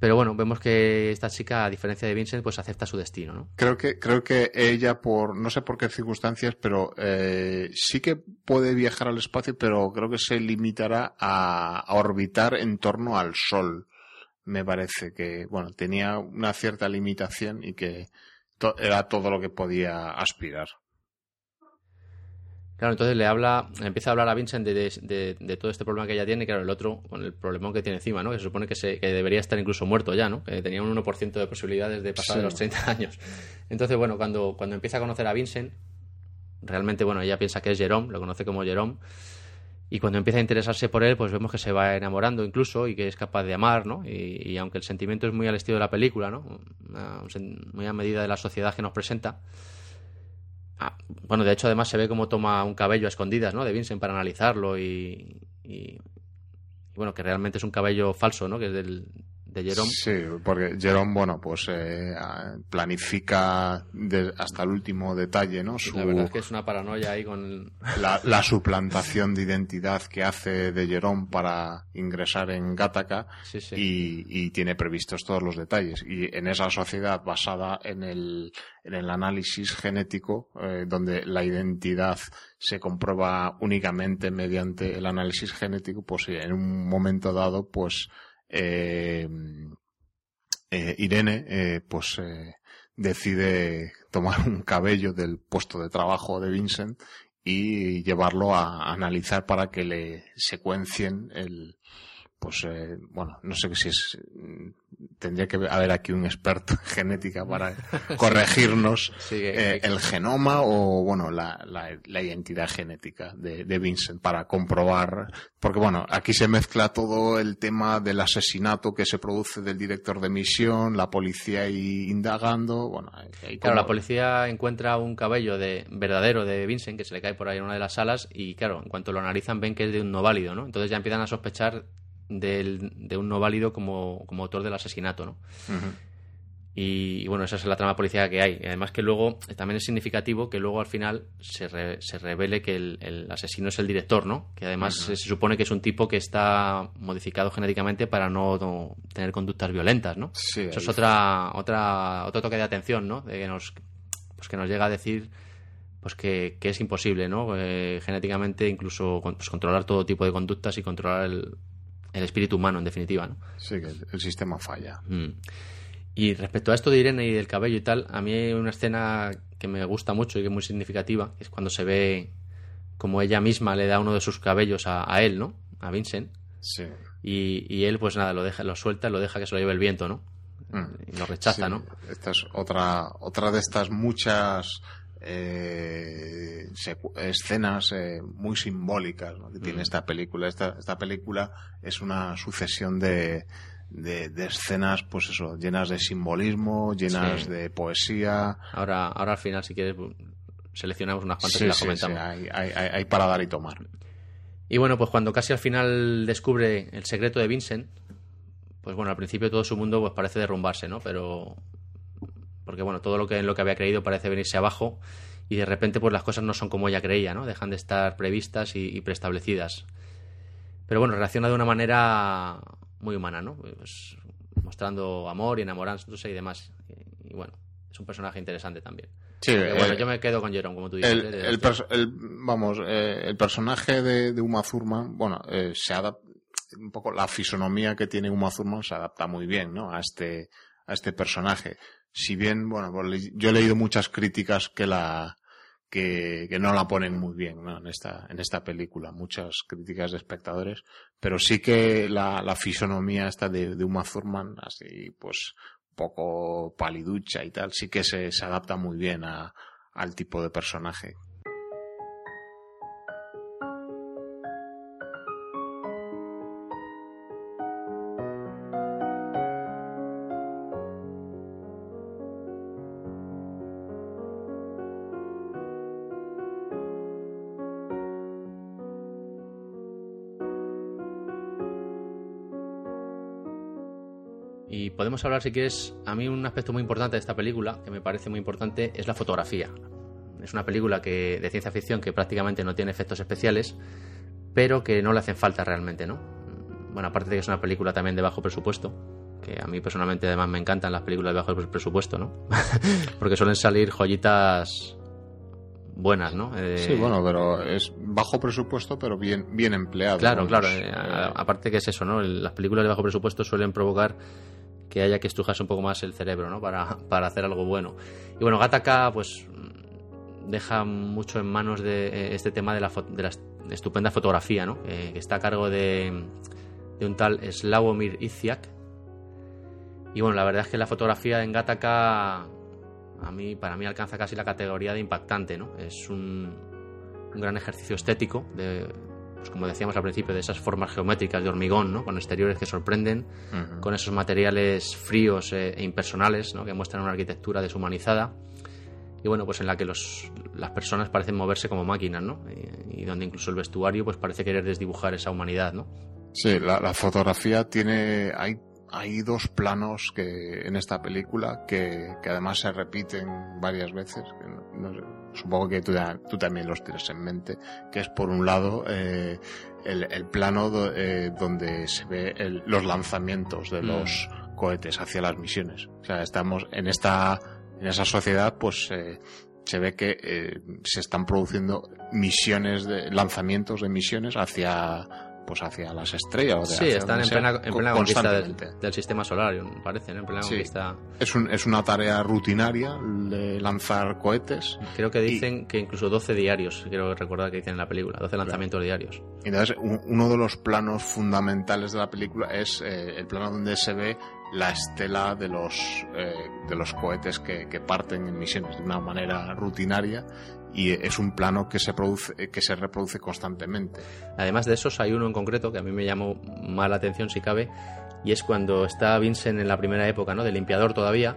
Pero bueno, vemos que esta chica, a diferencia de Vincent, pues acepta su destino, ¿no? Creo que, creo que ella, por no sé por qué circunstancias, pero eh, sí que puede viajar al espacio, pero creo que se limitará a, orbitar en torno al Sol. Me parece que, bueno, tenía una cierta limitación y que era todo lo que podía aspirar. Claro, entonces le habla, empieza a hablar a Vincent de, todo este problema que ella tiene, claro, el otro con el problemón que tiene encima, ¿no? Que se supone que, se, que debería estar incluso muerto ya, ¿no? Que tenía un 1% de posibilidades de pasar de los 30 años. Entonces, bueno, cuando, cuando empieza a conocer a Vincent, realmente, bueno, ella piensa que es Jerome, lo conoce como Jerome, y cuando empieza a interesarse por él, pues vemos que se va enamorando incluso y que es capaz de amar, ¿no? Y, aunque el sentimiento es muy al estilo de la película, ¿no? Muy a medida de la sociedad que nos presenta, Ah, bueno, de hecho, además se ve cómo toma un cabello a escondidas, ¿no? De Vincent para analizarlo y, y, bueno, que realmente es un cabello falso, ¿no? Que es del, de Jerome. Sí, porque Jerome, bueno, pues eh, planifica hasta el último detalle, ¿no? la verdad es que es una paranoia ahí con... La, suplantación de identidad que hace de Jerome para ingresar en Gattaca Y, tiene previstos todos los detalles. Y en esa sociedad basada en el, en el análisis genético, eh, donde la identidad se comprueba únicamente mediante el análisis genético, pues en un momento dado, pues eh, eh, Irene eh, pues decide tomar un cabello del puesto de trabajo de Vincent y llevarlo a analizar para que le secuencien el, pues eh, bueno, no sé si es tendría que haber aquí un experto en genética para corregirnos eh, el genoma o bueno la, la, identidad genética de, de, Vincent para comprobar porque bueno aquí se mezcla todo el tema del asesinato que se produce del director de misión la policía ahí indagando bueno claro la policía encuentra un cabello de verdadero de Vincent que se le cae por ahí en una de las salas y claro en cuanto lo analizan ven que es de un no válido no entonces ya empiezan a sospechar de un no válido como, como autor del asesinato, ¿no? Y, bueno, esa es la trama policial que hay. Además que luego también es significativo que luego al final se, se revele que el, asesino es el director, ¿no? Que además se, supone que es un tipo que está modificado genéticamente para no, tener conductas violentas, ¿no? Sí, Eso es otra, otra, otro toque de atención, ¿no? De que nos, pues que nos llega a decir pues que, es imposible, ¿no? Eh, genéticamente incluso pues, controlar todo tipo de conductas y controlar el, el espíritu humano, en definitiva, ¿no? Sí, que el sistema falla. Mm. Y respecto a esto de Irene y del cabello y tal, a mí hay una escena que me gusta mucho y que es muy significativa, que es cuando se ve como ella misma le da uno de sus cabellos a, él, ¿no? A Vincent. Sí. Y, él, pues nada, lo deja, lo suelta, lo deja que se lo lleve el viento, ¿no? Mm. Y lo rechaza, ¿no? Esta es otra, otra de estas muchas eh, escenas eh, muy simbólicas que tiene mm. esta película. Esta, esta película es una sucesión de, de, escenas, pues eso, llenas de simbolismo, llenas de poesía. Ahora, ahora al final, si quieres, seleccionamos unas cuantas y las comentamos. Hay, hay, hay, para dar y tomar. Y bueno, pues cuando casi al final descubre el secreto de Vincent, pues bueno, al principio todo su mundo pues parece derrumbarse, ¿no? Pero porque bueno, todo lo que en lo que había creído parece venirse abajo y de repente pues las cosas no son como ella creía, ¿no? Dejan de estar previstas y, preestablecidas. Pero bueno, reacciona de una manera muy humana, ¿no? Pues, mostrando amor y enamorándose y demás. Y, bueno, es un personaje interesante también. Sí, bueno, yo me quedo con Jerome, como tú dices. El, ¿eh? vamos, eh, el personaje de, Uma Thurman, bueno, eh, se adapta un poco la fisonomía que tiene Uma Thurman se adapta muy bien, ¿no? A este a este personaje si bien, bueno, pues yo he leído muchas críticas que la que, que no la ponen muy bien ¿no? en esta en esta película, muchas críticas de espectadores, pero sí que la, la fisonomía esta de, de Uma Thurman, así pues poco paliducha y tal, sí que se, se adapta muy bien a, al tipo de personaje podemos hablar, si quieres, a mí un aspecto muy importante de esta película, que me parece muy importante, es la fotografía. Es una película que, de ciencia ficción que prácticamente no tiene efectos especiales, pero que no le hacen falta realmente, ¿no? Bueno, aparte de que es una película también de bajo presupuesto, que a mí personalmente además me encantan las películas de bajo presupuesto, ¿no? Porque suelen salir joyitas buenas, ¿no? Eh, sí, bueno, pero es bajo presupuesto, pero bien, bien empleado. Claro, claro. Eh, aparte que es eso, ¿no? Las películas de bajo presupuesto suelen provocar que haya que estrujarse un poco más el cerebro, ¿no? Para, para hacer algo bueno. Y bueno, Gataka, pues deja mucho en manos de eh, este tema de la, de la estupenda fotografía, ¿no? que está a cargo de, de un tal Slavomir Iziak. Y bueno, la verdad es que la fotografía en Gataka a mí, para mí alcanza casi la categoría de impactante, ¿no? Es un, un gran ejercicio estético de pues como decíamos al principio, de esas formas geométricas de hormigón, ¿no? con exteriores que sorprenden, con esos materiales fríos eh, e impersonales ¿no? que muestran una arquitectura deshumanizada y bueno, pues en la que los, las personas parecen moverse como máquinas, ¿no? Y, donde incluso el vestuario pues parece querer desdibujar esa humanidad, ¿no? Sí, la, fotografía tiene, hay, hay dos planos que en esta película que, que además se repiten varias veces, supongo que tú, tú, también los tienes en mente, que es por un lado eh, el, plano eh, donde se ve los lanzamientos de mm. los cohetes hacia las misiones. O sea, estamos en esta, en esa sociedad, pues eh, se ve que se están produciendo misiones de lanzamientos de misiones hacia pues hacia las estrellas. sí, están en plena, en plena conquista del, sistema solar, parece, En plena conquista. Es, un, es una tarea rutinaria de lanzar cohetes. Creo que dicen que incluso 12 diarios, quiero recordar que dicen en la película, 12 lanzamientos diarios. Entonces, uno de los planos fundamentales de la película es eh, el plano donde se ve la estela de los, eh, de los cohetes que, que, parten en misiones de una manera rutinaria y es un plano que se produce que se reproduce constantemente. Además de esos hay uno en concreto que a mí me llamó más la atención si cabe y es cuando está Vincent en la primera época, ¿no? De limpiador todavía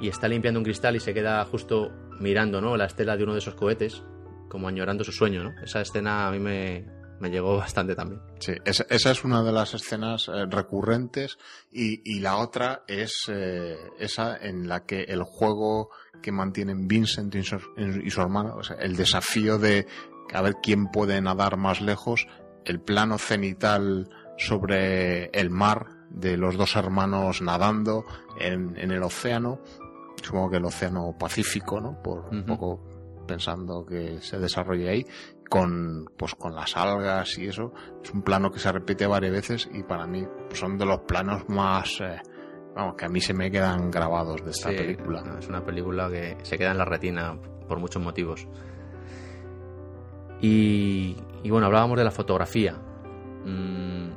y está limpiando un cristal y se queda justo mirando, ¿no? La estela de uno de esos cohetes como añorando su sueño, ¿no? Esa escena a mí me, me llegó bastante también. Sí, esa, esa es una de las escenas eh, recurrentes y, y, la otra es eh, esa en la que el juego que mantienen Vincent y su, y su hermano, o sea, el desafío de a ver quién puede nadar más lejos, el plano cenital sobre el mar de los dos hermanos nadando en, en el océano, supongo que el océano Pacífico, ¿no? Por un poco pensando que se desarrolle ahí, con, pues con las algas y eso. Es un plano que se repite varias veces y para mí son de los planos más, eh, vamos, que a mí se me quedan grabados de esta Sí, película. no, es una película que se queda en la retina por muchos motivos. Y, y bueno, hablábamos de la fotografía. Mm,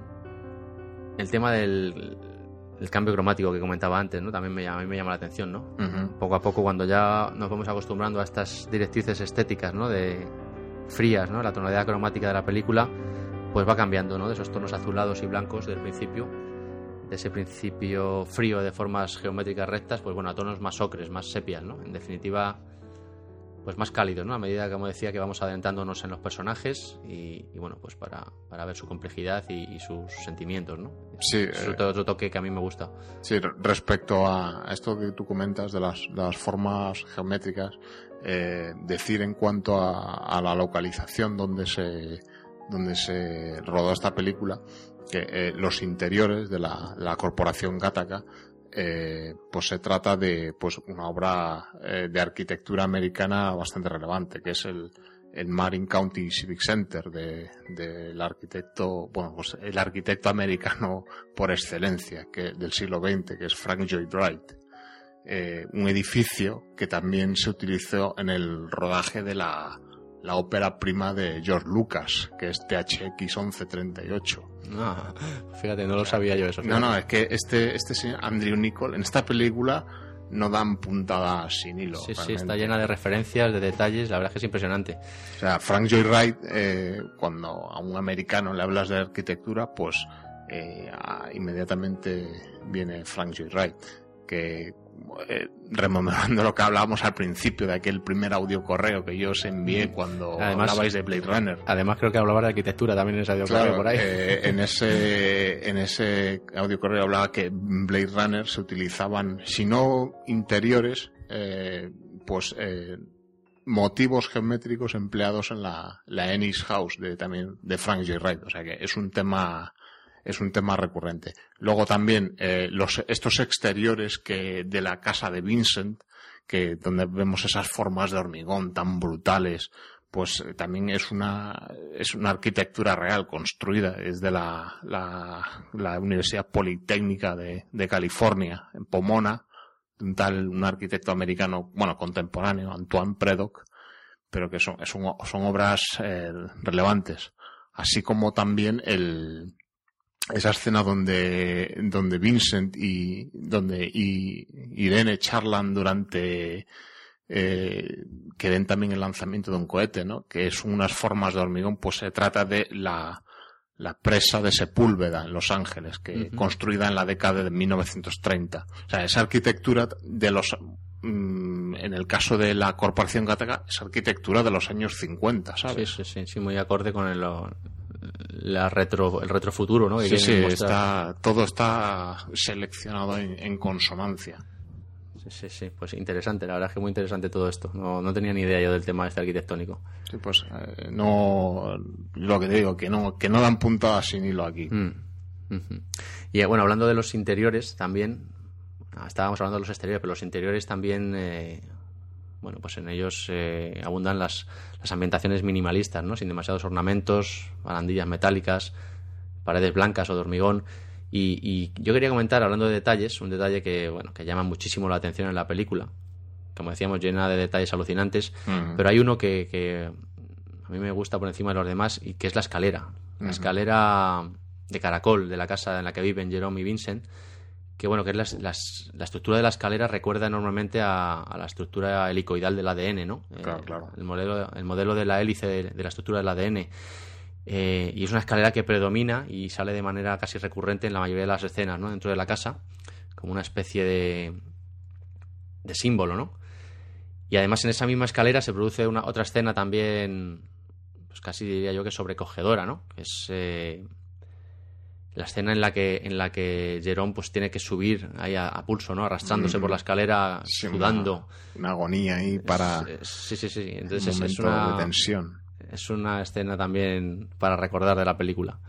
el tema del el cambio cromático que comentaba antes, ¿no? También me, llama- a mí me llama la atención, ¿no? Poco a poco, cuando ya nos vamos acostumbrando a estas directrices estéticas, ¿no? De frías, ¿no? La tonalidad cromática de la película, pues va cambiando, ¿no? De esos tonos azulados y blancos del principio, de ese principio frío de formas geométricas rectas, pues bueno, a tonos más ocres, más sepias, ¿no? En definitiva, pues más cálidos, ¿no? A medida, como decía, que vamos adentrándonos en los personajes y, y, bueno, pues para, para ver su complejidad y, y sus sentimientos, ¿no? Sí, Es eh, otro, otro toque que a mí me gusta. Sí, re- respecto a esto que tú comentas de las, de las formas geométricas, eh, decir en cuanto a, a la localización donde se, donde se rodó esta película, que eh, los interiores de la, la corporación Gattaca, eh, pues se trata de pues una obra eh, de arquitectura americana bastante relevante, que es el, el Marin County Civic Center de- del arquitecto, bueno, pues el arquitecto americano por excelencia que, del siglo XX, que es Frank Lloyd Wright. Eh, un edificio que también se utilizó en el rodaje de la, la ópera prima de George Lucas, que es THX 1138. Ah, fíjate, no lo sabía yo eso. No, fíjate. no, es que este, este señor, Andrew Nichol, en esta película no dan puntadas sin hilo. Sí, sí, está llena de referencias, de detalles, la verdad es que es impresionante. O sea, Frank Lloyd Wright, eh, cuando a un americano le hablas de arquitectura, pues eh, inmediatamente viene Frank Lloyd Wright, que eh, rememorando lo que hablábamos al principio de aquel primer audio correo que yo os envié cuando Además- hablabais de Blade Runner. Además creo que hablaba de arquitectura también en ese audio Claro, por ahí. eh, en ese en ese audio correo hablaba que Blade Runner se utilizaban, si no interiores, eh, pues eh, motivos geométricos empleados en la, la Ennis House de también de Frank J. Wright. O sea que es un tema es un tema recurrente. Luego también eh, estos exteriores que de la casa de Vincent, que donde vemos esas formas de hormigón tan brutales, pues eh, también es una es una arquitectura real construida es de la, la, la Universidad Politécnica de, de California en Pomona un tal un arquitecto americano bueno contemporáneo Antoine Predock pero que son son, son obras eh, relevantes así como también el esa escena donde donde Vincent y donde y Irene charlan durante eh, que ven también el lanzamiento de un cohete, ¿no? Que es unas formas de hormigón, pues se trata de la, la presa de Sepúlveda en Los Ángeles, que construida en la década de 1930. O sea, esa arquitectura de los, mm, en el caso de la Corporación Gattaca, es arquitectura de los años 50, Sí, ¿sabes? sí, sí, sí, muy acorde con el, la retro, el retrofuturo, ¿no? Que Sí, sí, está, todo está seleccionado en, en consonancia. Sí, sí, sí, pues interesante, la verdad es que muy interesante todo esto. No, no tenía ni idea yo del tema este arquitectónico. Sí, pues eh, no, lo que te digo, que no, que no dan puntadas sin hilo aquí. Mm. Y eh, bueno, hablando de los interiores también, ah, estábamos hablando de los exteriores, pero los interiores también, eh, bueno, pues en ellos eh, abundan las, las ambientaciones minimalistas, ¿no? Sin demasiados ornamentos, barandillas metálicas, paredes blancas o de hormigón. Y, y yo quería comentar, hablando de detalles, un detalle que, bueno, que llama muchísimo la atención en la película. Como decíamos, llena de detalles alucinantes. Pero hay uno que, que a mí me gusta por encima de los demás y que es la escalera. La escalera de caracol de la casa en la que viven Jerome y Vincent. Que bueno, que es las- las- la estructura de la escalera recuerda enormemente a, a la estructura helicoidal del ADN, ¿no? Claro, Eh, claro. El modelo, el modelo de la hélice de, de la estructura del ADN. Eh, y es una escalera que predomina y sale de manera casi recurrente en la mayoría de las escenas, ¿no? Dentro de la casa, como una especie de, de símbolo, ¿no? Y además en esa misma escalera se produce una otra escena también pues casi diría yo que sobrecogedora, ¿no? Es eh, la escena en la que en la que Jerón pues tiene que subir ahí a, pulso, ¿no? Arrastrándose por la escalera, sudando. Una, agonía ahí para. sí, sí, sí. Entonces es, una de tensión. Es una escena también para recordar de la película.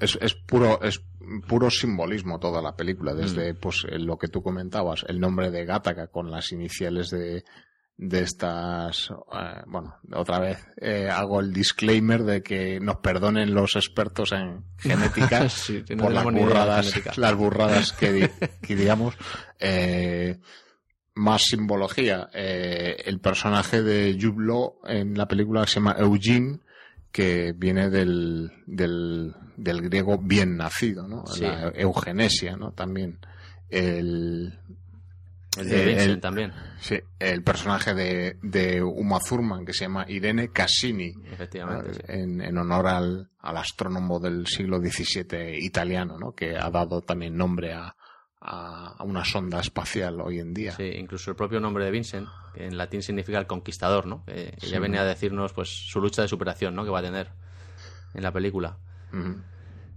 Es, es puro es puro simbolismo toda la película, desde mm. pues lo que tú comentabas, el nombre de Gattaca con las iniciales de, de estas, eh, bueno, otra vez eh, hago el disclaimer de que nos perdonen los expertos en genética por las burradas, las burradas que, que digamos. Eh, más simbología. el personaje de Jublo en la película se llama Eugene, que viene del, del, del griego bien nacido, ¿no? La eugenesia, ¿no? También. El, el de Vincent también. Sí, el personaje de, de Uma Thurman que se llama Irene Cassini. Efectivamente. En, en, honor al, al, astrónomo del siglo XVII italiano, ¿no? Que ha dado también nombre a, a, una sonda espacial hoy en día. Sí, incluso el propio nombre de Vincent, que en latín significa el conquistador, ¿no? Que, ya venía a decirnos pues su lucha de superación, ¿no? Que va a tener en la película.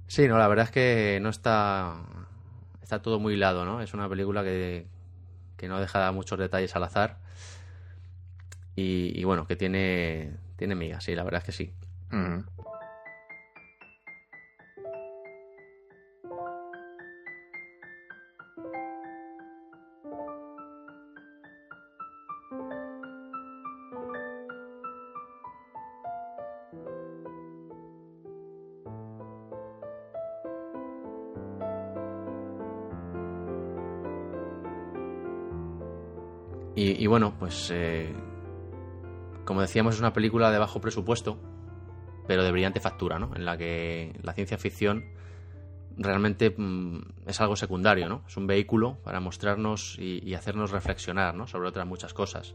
Sí, no, la verdad es que no está está todo muy hilado, ¿no? Es una película que que no deja muchos detalles al azar. Y, bueno, que tiene, tiene migas, sí, la verdad es que sí. Y, bueno, pues eh, como decíamos, es una película de bajo presupuesto, pero de brillante factura, ¿no? En la que la ciencia ficción realmente mm, es algo secundario, ¿no? Es un vehículo para mostrarnos y, hacernos reflexionar, ¿no? Sobre otras muchas cosas.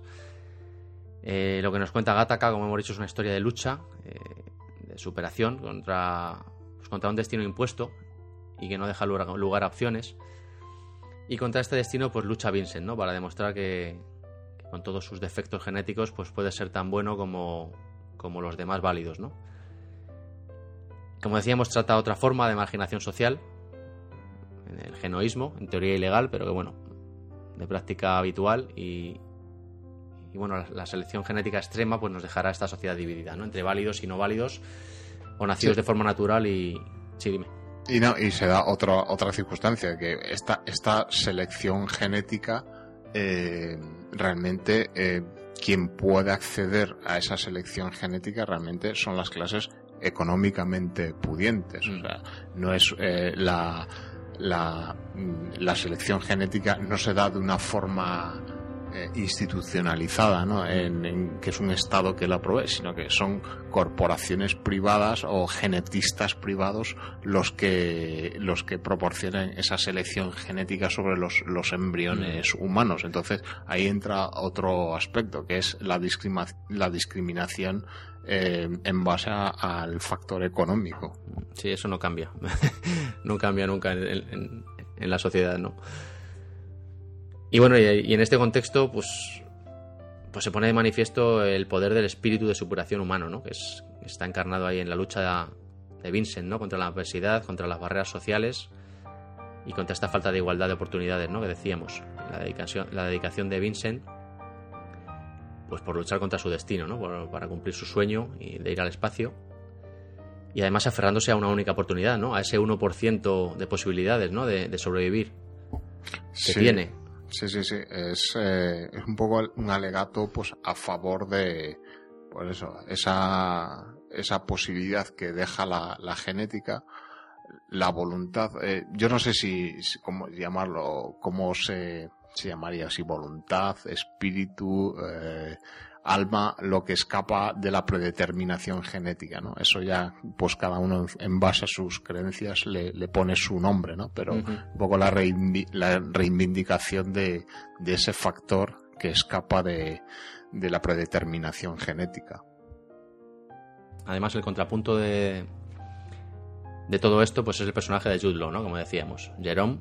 Eh, lo que nos cuenta Gattaca, como hemos dicho, es una historia de lucha, eh, de superación contra, pues, contra un destino impuesto y que no deja lugar, lugar, a opciones. Y contra este destino, pues lucha Vincent, ¿no? Para demostrar que, con todos sus defectos genéticos, pues puede ser tan bueno como, como los demás válidos, ¿no? Como decíamos, trata otra forma de marginación social, el genoísmo, en teoría ilegal, pero que bueno, de práctica habitual y, y bueno, la, selección genética extrema pues nos dejará esta sociedad dividida, ¿no? Entre válidos y no válidos, o nacidos de forma natural y... Sí, dime. Y, no, y se da otra, otra circunstancia, que esta, esta selección genética eh, realmente eh, quien puede acceder a esa selección genética realmente son las clases económicamente pudientes. O sea, no es eh, la, la, la selección genética no se da de una forma eh, institucionalizada, ¿no? En, que es un Estado que la provee, sino que son corporaciones privadas o genetistas privados los que, los que proporcionan esa selección genética sobre los, los embriones mm. humanos. Entonces, ahí entra otro aspecto, que es la, la discriminación eh, en base al factor económico. Sí, eso no cambia. no cambia nunca en, en la sociedad, ¿no? Y bueno, y, en este contexto, pues, pues se pone de manifiesto el poder del espíritu de superación humano, ¿no? Que, es, está encarnado ahí en la lucha de, Vincent, ¿no? Contra la adversidad, contra las barreras sociales y contra esta falta de igualdad de oportunidades, ¿no? Que decíamos, la dedicación, la dedicación de Vincent, pues por luchar contra su destino, ¿no? para cumplir su sueño y de ir al espacio. Y además aferrándose a una única oportunidad, ¿no? A ese 1% de posibilidades, ¿no? De, sobrevivir que tiene. Sí, sí, sí. Es, eh, es un poco un alegato pues a favor de pues eso, esa, esa posibilidad que deja la, la genética, la voluntad. Eh, yo no sé si, cómo llamarlo, cómo se, se llamaría, si voluntad, espíritu, eh, alma lo que escapa de la predeterminación genética, ¿no? Eso ya, pues cada uno en base a sus creencias le, le pone su nombre, ¿no? Pero un poco la, la reivindicación de, de, ese factor que escapa de, de la predeterminación genética. Además, el contrapunto de, de todo esto, pues es el personaje de Jude Law, ¿no? Como decíamos, Jerome,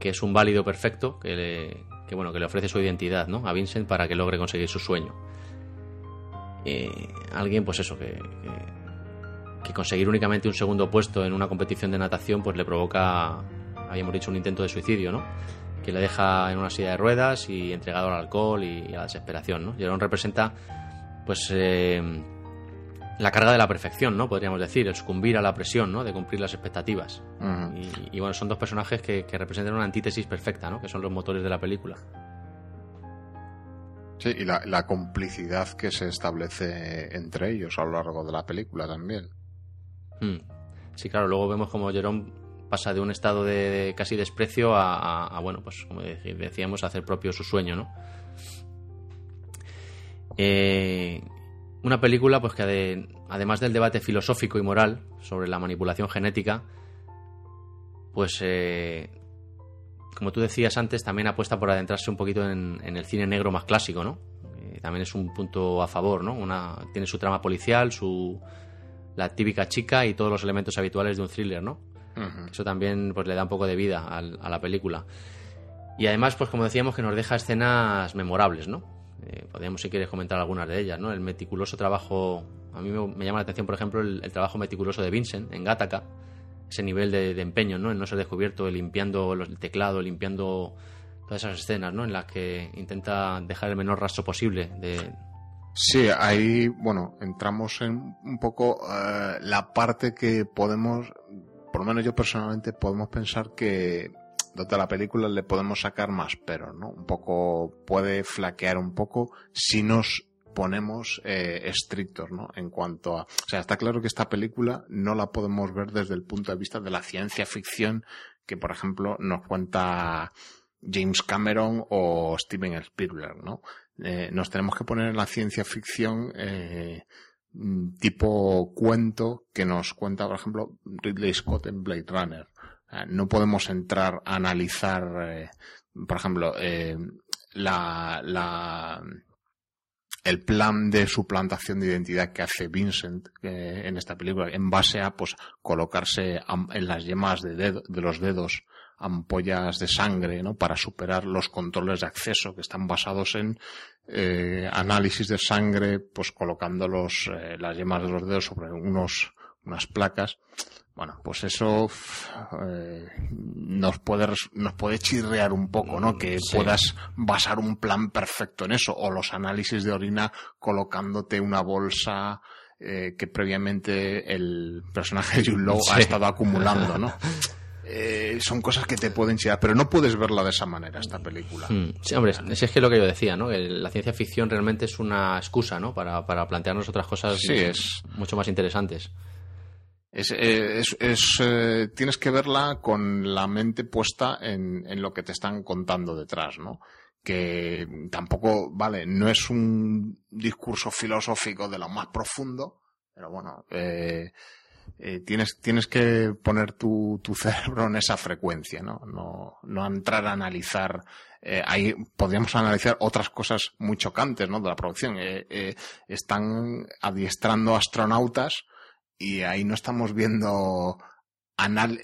que es un válido perfecto, que le, que bueno, que le ofrece su identidad, ¿no? A Vincent para que logre conseguir su sueño. alguien, pues eso, que, que, conseguir únicamente un segundo puesto en una competición de natación, pues le provoca, habíamos dicho, un intento de suicidio, ¿no? Que le deja en una silla de ruedas y entregado al alcohol y, a la desesperación, ¿no? Jerón representa, pues, eh, la carga de la perfección, ¿no? Podríamos decir, el sucumbir a la presión, ¿no? De cumplir las expectativas. y, bueno, son dos personajes que, que, representan una antítesis perfecta, ¿no? Que son los motores de la película. Sí, y la, complicidad que se establece entre ellos a lo largo de la película también. Hmm. Sí, claro, luego vemos como Jerome pasa de un estado de, casi desprecio a, bueno, pues como decíamos, a hacer propio su sueño, ¿no? Eh, una película pues que además del debate filosófico y moral sobre la manipulación genética, pues eh, como tú decías antes, también apuesta por adentrarse un poquito en, el cine negro más clásico, ¿no? Eh, también es un punto a favor, ¿no? Una, tiene su trama policial, su la típica chica y todos los elementos habituales de un thriller, ¿no? Eso también pues le da un poco de vida a, la película. Y además, pues como decíamos, que nos deja escenas memorables, ¿no? Eh, podríamos, si quieres, comentar algunas de ellas, ¿no? El meticuloso trabajo... A mí me, llama la atención, por ejemplo, el, trabajo meticuloso de Vincent en Gattaca, ese nivel de, empeño, ¿no? En no ser descubierto, limpiando el teclado, limpiando todas esas escenas, ¿no? En las que intenta dejar el menor rastro posible de... Sí, ahí, bueno, entramos en un poco eh, la parte que podemos, por lo menos yo personalmente, podemos pensar que de la película le podemos sacar más pero, ¿no? Un poco, puede flaquear un poco si nos ponemos eh, estrictos, ¿no? En cuanto a, o sea, está claro que esta película no la podemos ver desde el punto de vista de la ciencia ficción que, por ejemplo, nos cuenta James Cameron o Steven Spielberg, ¿no? Eh, nos tenemos que poner en la ciencia ficción eh, tipo cuento que nos cuenta, por ejemplo, Ridley Scott en Blade Runner. No podemos entrar a analizar, por ejemplo, la, la el plan de suplantación de identidad que hace Vincent eh, en esta película, en base a pues colocarse en las yemas de, de los dedos ampollas de sangre, ¿no? Para superar los controles de acceso que están basados en eh, análisis de sangre, pues colocando los, eh, las yemas de los dedos sobre unos, unas placas. Bueno, pues eso eh, nos puede nos puede chirrear un poco, ¿no? Que puedas basar un plan perfecto en eso o los análisis de orina colocándote una bolsa eh, que previamente el personaje de Jude ha estado acumulando, ¿no? Eh, son cosas que te pueden chirrear, pero no puedes verla de esa manera esta película. Hmm. Sí, hombre, es, es que lo que yo decía, ¿no? la ciencia ficción realmente es una excusa, ¿no? Para, para plantearnos otras cosas mucho más interesantes. Es, eh, es, eh, tienes que verla con la mente puesta en, en, lo que te están contando detrás, ¿no? Que tampoco, vale, no es un discurso filosófico de lo más profundo, pero bueno, eh, eh tienes, tienes que poner tu, tu, cerebro en esa frecuencia, ¿no? No, no entrar a analizar, eh, ahí podríamos analizar otras cosas muy chocantes, ¿no? De la producción. están adiestrando astronautas y ahí no estamos viendo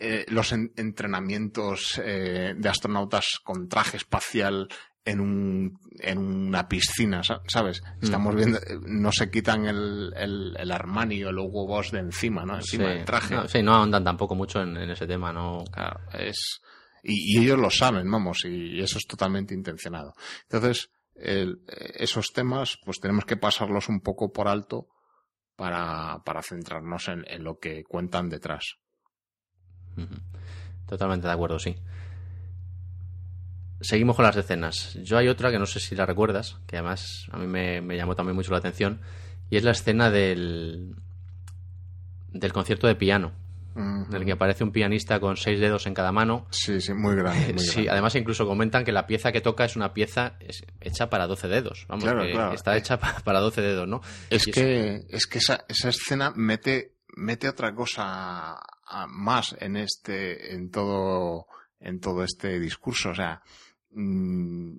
eh, los entrenamientos eh, de astronautas con traje espacial en, un, en una piscina, ¿sabes? Mm. Estamos viendo, eh, no se quitan el, el, el Armani o el Hugo Boss de encima, ¿no? Encima del traje. No, sí, no ahondan tampoco mucho en, ese tema, ¿no? Claro, es... Y, y, ellos lo saben, vamos, y eso es totalmente intencionado. Entonces, el, esos temas, pues tenemos que pasarlos un poco por alto para, para centrarnos en, en, lo que cuentan detrás. Totalmente de acuerdo, sí. Seguimos con las escenas. Yo hay otra que no sé si la recuerdas, que además a mí me, me llamó también mucho la atención, y es la escena del, del concierto de piano en el que aparece un pianista con seis dedos en cada mano. Sí, sí, muy grande. sí, además incluso comentan que la pieza que toca es una pieza hecha para 12 dedos. Vamos, está hecha para 12 dedos, ¿no? Es que, es que esa, esa escena mete, mete otra cosa más en este, en todo, en todo este discurso. O sea, mm,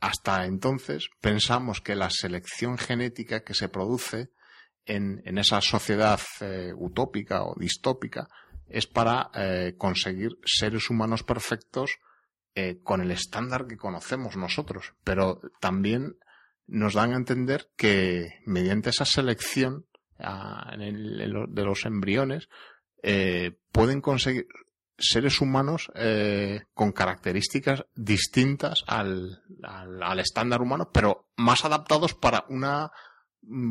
hasta entonces pensamos que la selección genética que se produce en, en esa sociedad eh, utópica o distópica es para eh, conseguir seres humanos perfectos eh, con el estándar que conocemos nosotros. Pero también nos dan a entender que mediante esa selección de los embriones eh, pueden conseguir seres humanos eh, con características distintas al, al, estándar humano, pero más adaptados para una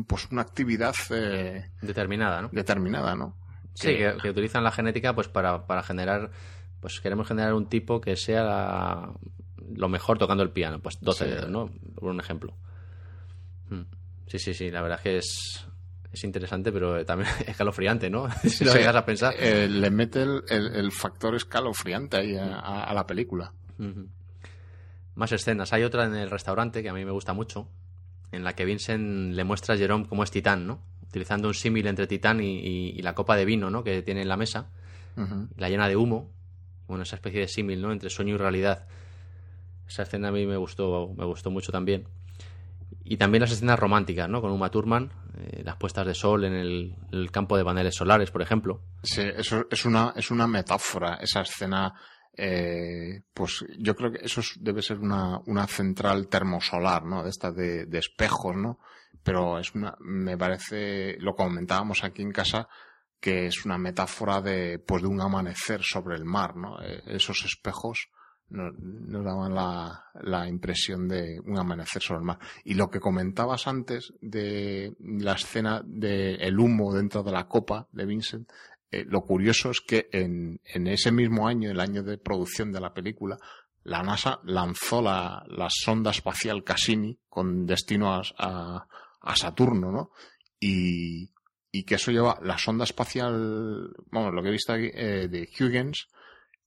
pues una actividad eh, determinada, ¿no? Determinada, ¿no? Sí, que, utilizan la genética pues para, para generar, pues queremos generar un tipo que sea lo mejor tocando el piano, pues 12 dedos, ¿no? Por un ejemplo. Mm. Sí, sí, sí, la verdad es que es, es interesante, pero también escalofriante, ¿no? si lo llegas a pensar. Eh, le mete el, factor escalofriante ahí a, la película. Más escenas. Hay otra en el restaurante que a mí me gusta mucho, en la que Vincent le muestra a Jerome cómo es Titán, ¿no? Utilizando un símil entre Titán y, la copa de vino, ¿no? Que tiene en la mesa, la llena de humo. Bueno, esa especie de símil, ¿no? Entre sueño y realidad. Esa escena a mí me gustó, me gustó mucho también. Y también las escenas románticas, ¿no? Con Uma Thurman, eh, las puestas de sol en el, campo de paneles solares, por ejemplo. Sí, eso es una, es una metáfora, esa escena. Eh, pues yo creo que eso debe ser una, una central termosolar, ¿no? De estas de, espejos, ¿no? Pero es una, me parece, lo comentábamos aquí en casa, que es una metáfora de, pues de un amanecer sobre el mar, ¿no? Eh, esos espejos nos, daban la, la, impresión de un amanecer sobre el mar. Y lo que comentabas antes de la escena del el humo dentro de la copa de Vincent, eh, lo curioso es que en, en, ese mismo año, el año de producción de la película, la NASA lanzó la, la sonda espacial Cassini con destino a, a, Saturno, ¿no? Y, y que eso lleva la sonda espacial, vamos, lo que he visto aquí, eh, de Huygens,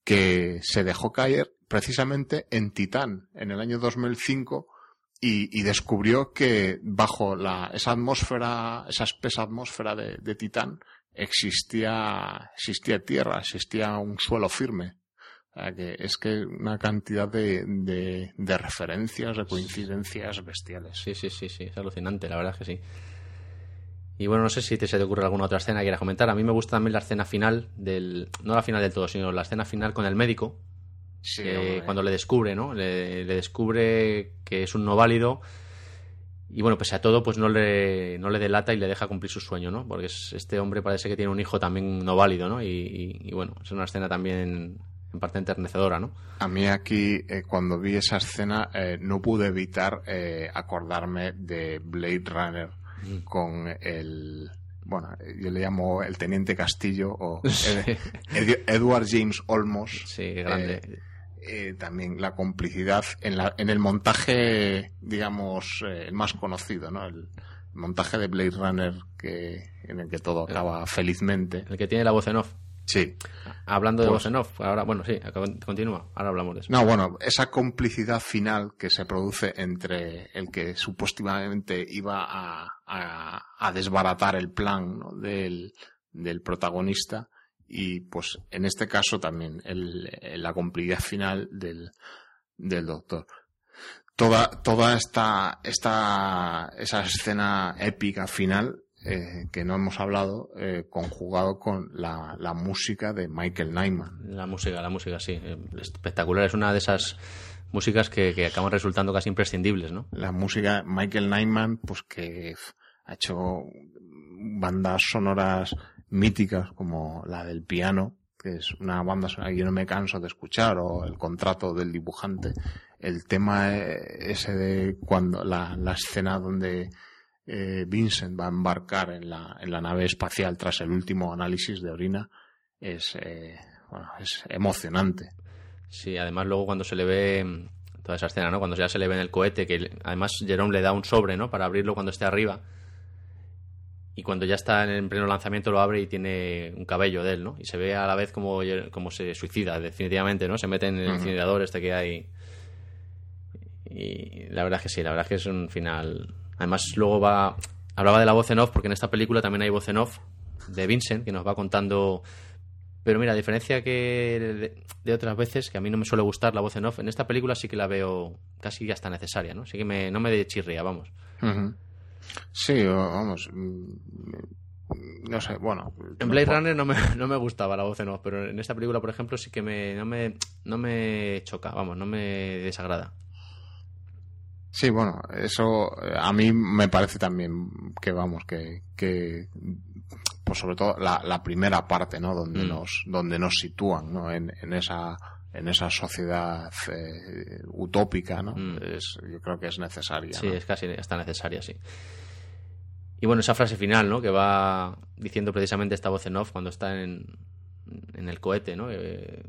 que se dejó caer precisamente en Titán en el año 2005 y, y descubrió que bajo la, esa atmósfera, esa espesa atmósfera de, de, Titán existía, existía tierra, existía un suelo firme. O sea, que es que una cantidad de, de, de referencias, de coincidencias bestiales. Sí, sí, sí, sí, es alucinante, la verdad es que sí. Y bueno, no sé si te se te ocurre alguna otra escena que quieras comentar. A mí me gusta también la escena final del. No la final del todo, sino la escena final con el médico. cuando le descubre, ¿no? Le, descubre que es un no válido. Y bueno, pese a todo, pues no le, no le delata y le deja cumplir su sueño, ¿no? Porque este hombre parece que tiene un hijo también no válido, ¿no? Y, bueno, es una escena también en parte enternecedora, ¿no? A mí aquí, eh, cuando vi esa escena, eh, no pude evitar eh, acordarme de Blade Runner con el bueno, yo le llamo el Teniente Castillo o Edward James Olmos. Sí, grande. Eh, eh, también la complicidad en, la, en el montaje, digamos, eh, el más conocido, ¿no? El montaje de Blade Runner que, en el que todo acaba felizmente. El que tiene la voz en off. Sí. Hablando de pues, voz en off, ahora, bueno, sí, continúa, ahora hablamos de eso. No, bueno, esa complicidad final que se produce entre el que supuestamente iba a, a, desbaratar el plan del, del protagonista y pues en este caso también el, la complicidad final del, del doctor. Toda, toda esta, esta, esa escena épica final eh, que no hemos hablado, eh, conjugado con la, la, música de Michael Nyman. La música, la música, sí. Eh, espectacular. Es una de esas músicas que, que acaban resultando casi imprescindibles, ¿no? La música, Michael Nyman, pues que ha hecho bandas sonoras míticas como la del piano, que es una banda sonora que yo no me canso de escuchar, o el contrato del dibujante. El tema ese de cuando la, la escena donde eh, Vincent va a embarcar en la, en la nave espacial tras el último análisis de orina es, eh, bueno, es emocionante. Sí, además luego cuando se le ve mm, toda esa escena, ¿no? Cuando ya se le ve en el cohete, que además Jerome le da un sobre, ¿no? Para abrirlo cuando esté arriba. Y cuando ya está en pleno lanzamiento lo abre y tiene un cabello de él, ¿no? Y se ve a la vez como, como se suicida, definitivamente, ¿no? Se mete en el incinerador este que hay. Y la verdad es que sí, la verdad es que es un final Además, luego va. Hablaba de la voz en off, porque en esta película también hay voz en off de Vincent, que nos va contando. Pero mira, a diferencia que de, otras veces, que a mí no me suele gustar la voz en off, en esta película sí que la veo casi hasta necesaria, ¿no? Sí que me, no me de chirría, vamos. Sí, vamos. Mm, no sé, bueno. En Blade Runner no me, no me gustaba la voz en off, pero en esta película, por ejemplo, sí que me, no, me, no me choca, vamos, no me desagrada. Sí, bueno, eso eh, a mí me parece también que vamos, que, que pues sobre todo la, la primera parte, ¿no? Donde Mm. nos, donde nos sitúan, ¿no? En, en esa, en esa sociedad eh, utópica, ¿no? Mm. Es, yo creo que es necesaria. Sí, ¿no? es casi hasta necesaria, sí. Y bueno, esa frase final, ¿no? Que va diciendo precisamente esta voz en off cuando está en, en el cohete, ¿no? Eh,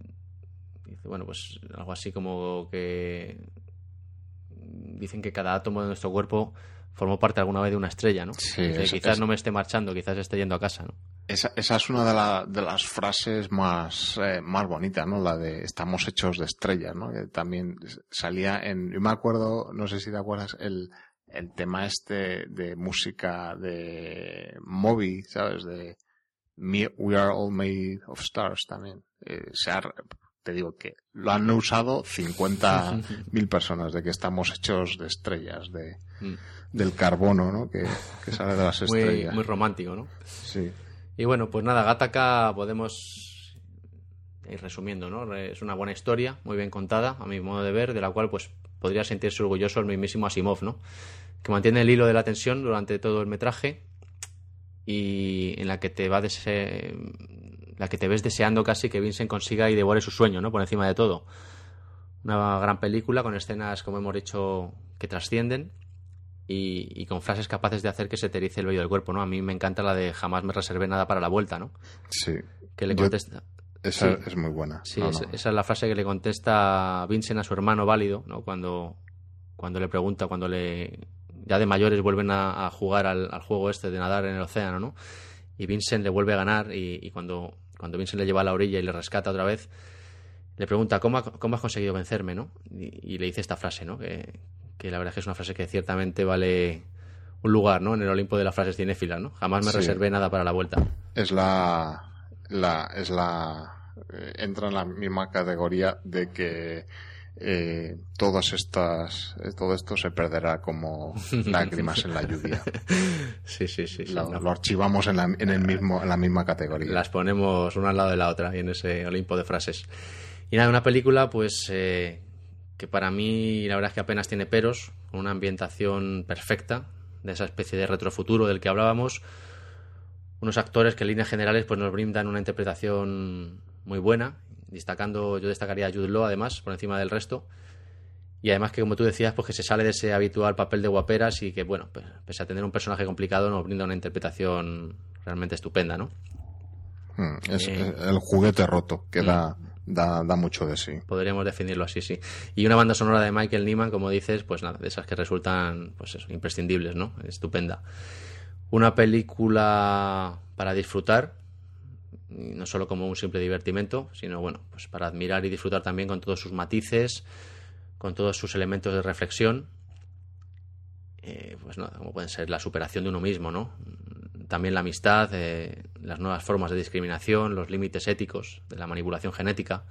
dice, bueno, pues algo así como que dicen que cada átomo de nuestro cuerpo formó parte alguna vez de una estrella, ¿no? Sí, Dice, es- quizás es- no me esté marchando, quizás esté yendo a casa, ¿no? Esa, esa es una de, la- de las frases más, eh, más bonitas, ¿no? La de estamos hechos de estrellas, ¿no? Que también salía en, yo me acuerdo, no sé si te acuerdas, el, el tema este de música de Moby, ¿sabes? De Me- We Are All Made of Stars también. Eh, se ha- te digo que lo han usado 50 mil personas de que estamos hechos de estrellas, de, Mm. del carbono, ¿no? Que, que sale de las Muy, estrellas. muy romántico, ¿no? Sí. Y bueno, pues nada, Gattaca podemos ir resumiendo, ¿no? Es una buena historia, muy bien contada, a mi modo de ver, de la cual pues podría sentirse orgulloso el mismísimo Asimov, ¿no? Que mantiene el hilo de la tensión durante todo el metraje y en la que te va dese- la que te ves deseando casi que Vincent consiga y devore su sueño, ¿no? Por encima de todo. Una gran película con escenas, como hemos dicho, que trascienden y, y con frases capaces de hacer que se te erice el vello del cuerpo, ¿no? A mí me encanta la de jamás me reservé nada para la vuelta, ¿no? Sí. Que le Yo- contesta... Esa Sí. es muy buena. Sí, No, es- no. esa es la frase que le contesta Vincent a su hermano válido, ¿no? Cuando, cuando le pregunta, cuando le ya de mayores vuelven a, a jugar al, al juego este de nadar en el océano, ¿no? Y Vincent le vuelve a ganar y, y cuando, cuando Vincent le lleva a la orilla y le rescata otra vez, le pregunta, ¿cómo, ha- cómo has conseguido vencerme, no? Y, y le dice esta frase, ¿no? Que, que la verdad es que es una frase que ciertamente vale un lugar, ¿no? En el Olimpo de las frases cinéfilas, ¿no? Jamás me Sí. reservé nada para la vuelta. Es la, la, es la, eh, entra en la misma categoría de que eh, todas estas, eh, todo esto se perderá como lágrimas en la lluvia. Sí, sí, sí. sí, Lo, no. lo archivamos en la, en el mismo, en la misma categoría. las ponemos una al lado de la otra y en ese Olimpo de frases. Y nada, una película pues eh, que para mí la verdad es que apenas tiene peros, con una ambientación perfecta, de esa especie de retrofuturo del que hablábamos, unos actores que en líneas generales pues nos brindan una interpretación muy buena, destacando, yo destacaría a Jude Law además, por encima del resto, y además que como tú decías, pues que se sale de ese habitual papel de guaperas y que bueno, pues, pese a tener un personaje complicado nos brinda una interpretación realmente estupenda, ¿no? Mm, es, Eh. es el juguete roto que da, da, da mucho de sí. Podríamos definirlo así, sí. Y una banda sonora de Michael Nyman, como dices, pues nada, de esas que resultan pues eso, imprescindibles, ¿no? Estupenda. Una película para disfrutar, no solo como un simple divertimento, sino bueno, pues para admirar y disfrutar también con todos sus matices, con todos sus elementos de reflexión. Eh, pues nada, como pueden ser la superación de uno mismo, ¿no? También la amistad, eh, las nuevas formas de discriminación, los límites éticos de la manipulación genética.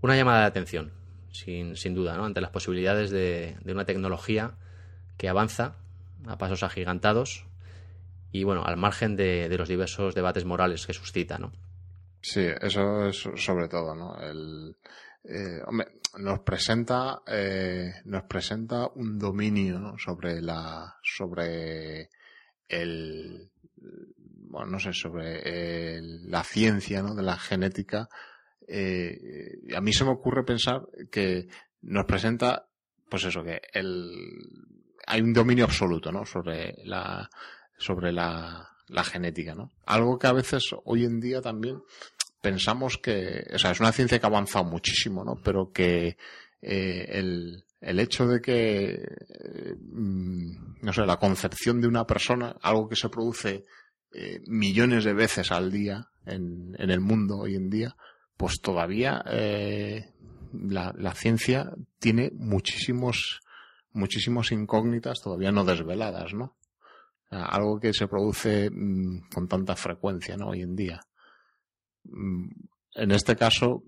Una llamada de atención, sin, sin duda, ¿no? ante las posibilidades de, de una tecnología que avanza a pasos agigantados y, bueno, al margen de, de los diversos debates morales que suscita, ¿no? Sí, eso es sobre todo, ¿no? El, eh, hombre, nos presenta, eh, nos presenta un dominio sobre la, sobre el, bueno, no sé, sobre el- la ciencia, ¿no? De la genética. Eh, a mí se me ocurre pensar que nos presenta, pues eso, que el, hay un dominio absoluto, ¿no? Sobre la, sobre la, la genética, ¿no? Algo que a veces hoy en día también pensamos que, o sea, es una ciencia que ha avanzado muchísimo, ¿no? Pero que eh, el, el hecho de que, eh, mm, no sé, la concepción de una persona, algo que se produce eh, millones de veces al día en, en el mundo hoy en día, pues todavía eh, la, la ciencia tiene muchísimos, muchísimos incógnitas todavía no desveladas, ¿no? Algo que se produce mm, con tanta frecuencia, ¿no? Hoy en día. Mm, En este caso,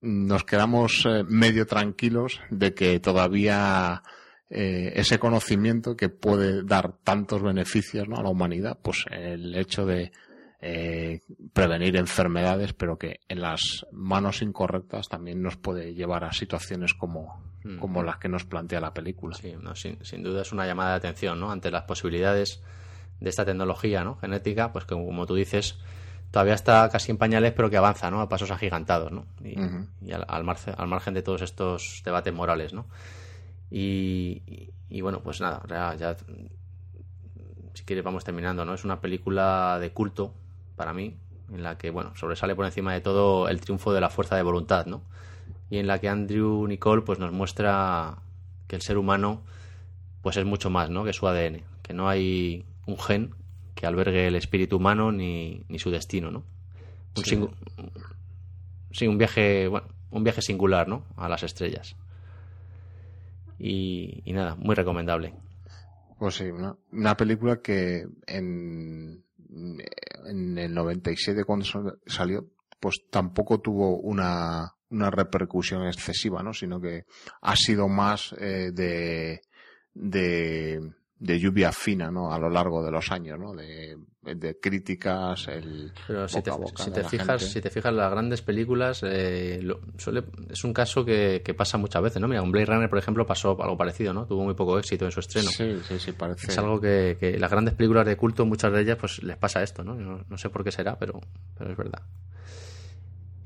nos quedamos eh, medio tranquilos de que todavía eh, ese conocimiento que puede dar tantos beneficios ¿no? a la humanidad, pues el hecho de eh, prevenir enfermedades, pero que en las manos incorrectas también nos puede llevar a situaciones como, mm. como las que nos plantea la película. Sí, sin, sin, duda es una llamada de atención, ¿no? Ante las posibilidades de esta tecnología, ¿no? Genética, pues que como tú dices, todavía está casi en pañales, pero que avanza, ¿no? A pasos agigantados, ¿no? Y, al, margen, al, margen, de todos estos debates morales, ¿no? Y, bueno, pues nada, ya, ya, si quieres vamos terminando, ¿no? Es una película de culto para mí, en la que, bueno, sobresale por encima de todo el triunfo de la fuerza de voluntad, ¿no? Y en la que Andrew Nicole, pues nos muestra que el ser humano, pues es mucho más, ¿no? Que su ADN, que no hay un gen que albergue el espíritu humano ni, ni su destino, ¿no? Un sí. un viaje, bueno, un viaje singular, ¿no? A las estrellas. Y, nada, muy recomendable. Pues sí, una, película que en, en el 97 cuando salió, pues tampoco tuvo una, una repercusión excesiva, ¿no? Sino que ha sido más eh, de, de de lluvia fina, ¿no? A lo largo de los años, ¿no? De, críticas, el Pero si te, si te fijas, si te fijas las grandes películas, eh, suele, es un caso que, que, pasa muchas veces, ¿no? Mira, un Blade Runner, por ejemplo, pasó algo parecido, ¿no? Tuvo muy poco éxito en su estreno. Sí, sí, sí, parece. Es algo que, que las grandes películas de culto, muchas de ellas, pues les pasa esto, ¿no? No, no sé por qué será, pero, pero es verdad.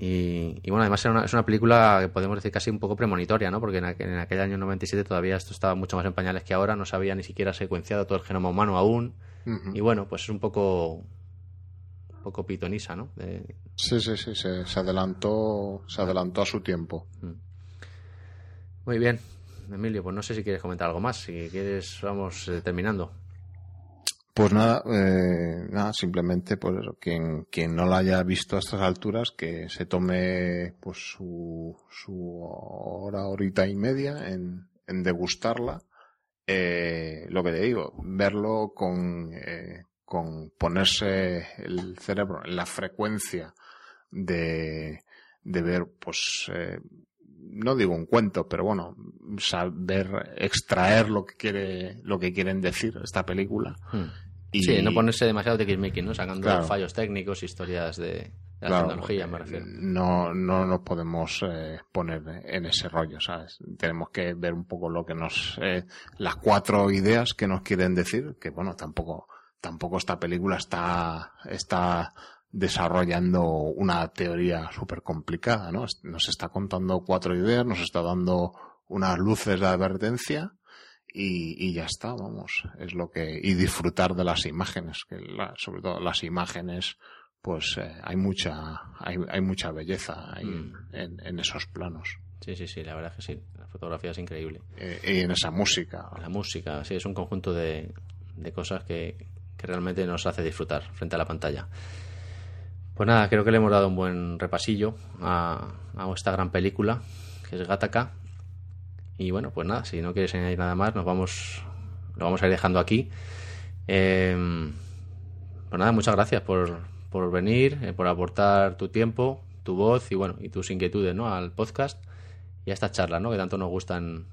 Y, bueno, además una, es una película que podemos decir casi un poco premonitoria, ¿no? Porque en, aquel, año 97 todavía esto estaba mucho más en pañales que ahora, no se había ni siquiera secuenciado todo el genoma humano aún. Y bueno, pues es un poco un poco pitonisa, ¿no? Sí, sí, sí, se, adelantó se adelantó a su tiempo. Mm. Muy bien, Emilio, pues no sé si quieres comentar algo más, si quieres vamos eh, terminando. Pues nada, eh, nada, simplemente pues quien, quien no la haya visto a estas alturas, que se tome pues su, su hora, horita y media en, en degustarla. Eh, lo que te digo, verlo con, eh, con ponerse el cerebro en la frecuencia de, de ver, pues, eh, no digo un cuento, pero bueno, saber extraer lo que quiere, lo que quieren decir esta película. Hmm. Y... Sí, no ponerse demasiado tiquismiquis, ¿no? Sacando fallos técnicos, historias de, la tecnología, me refiero. No, no nos podemos eh, poner en ese rollo, ¿sabes? Tenemos que ver un poco lo que nos, eh, las cuatro ideas que nos quieren decir, que bueno, tampoco, tampoco esta película está, está desarrollando una teoría súper complicada, ¿no? Nos está contando cuatro ideas, nos está dando unas luces de advertencia y, y ya está, vamos, es lo que, y disfrutar de las imágenes, que sobre todo las imágenes, pues eh, hay mucha, hay, hay mucha belleza ahí mm. en, en, esos planos. Sí, sí, sí, la verdad es que sí, la fotografía es increíble. Eh, y en esa música. La música, sí, es un conjunto de, de cosas que, que realmente nos hace disfrutar frente a la pantalla. Pues nada, creo que le hemos dado un buen repasillo a, a esta gran película, que es Gataka Y bueno, pues nada, si no quieres añadir nada más, nos vamos, lo vamos a ir dejando aquí. Eh, pues nada, muchas gracias por, por venir, eh, por aportar tu tiempo, tu voz y bueno, y tus inquietudes, ¿no? Al podcast y a estas charlas, ¿no? Que tanto nos gustan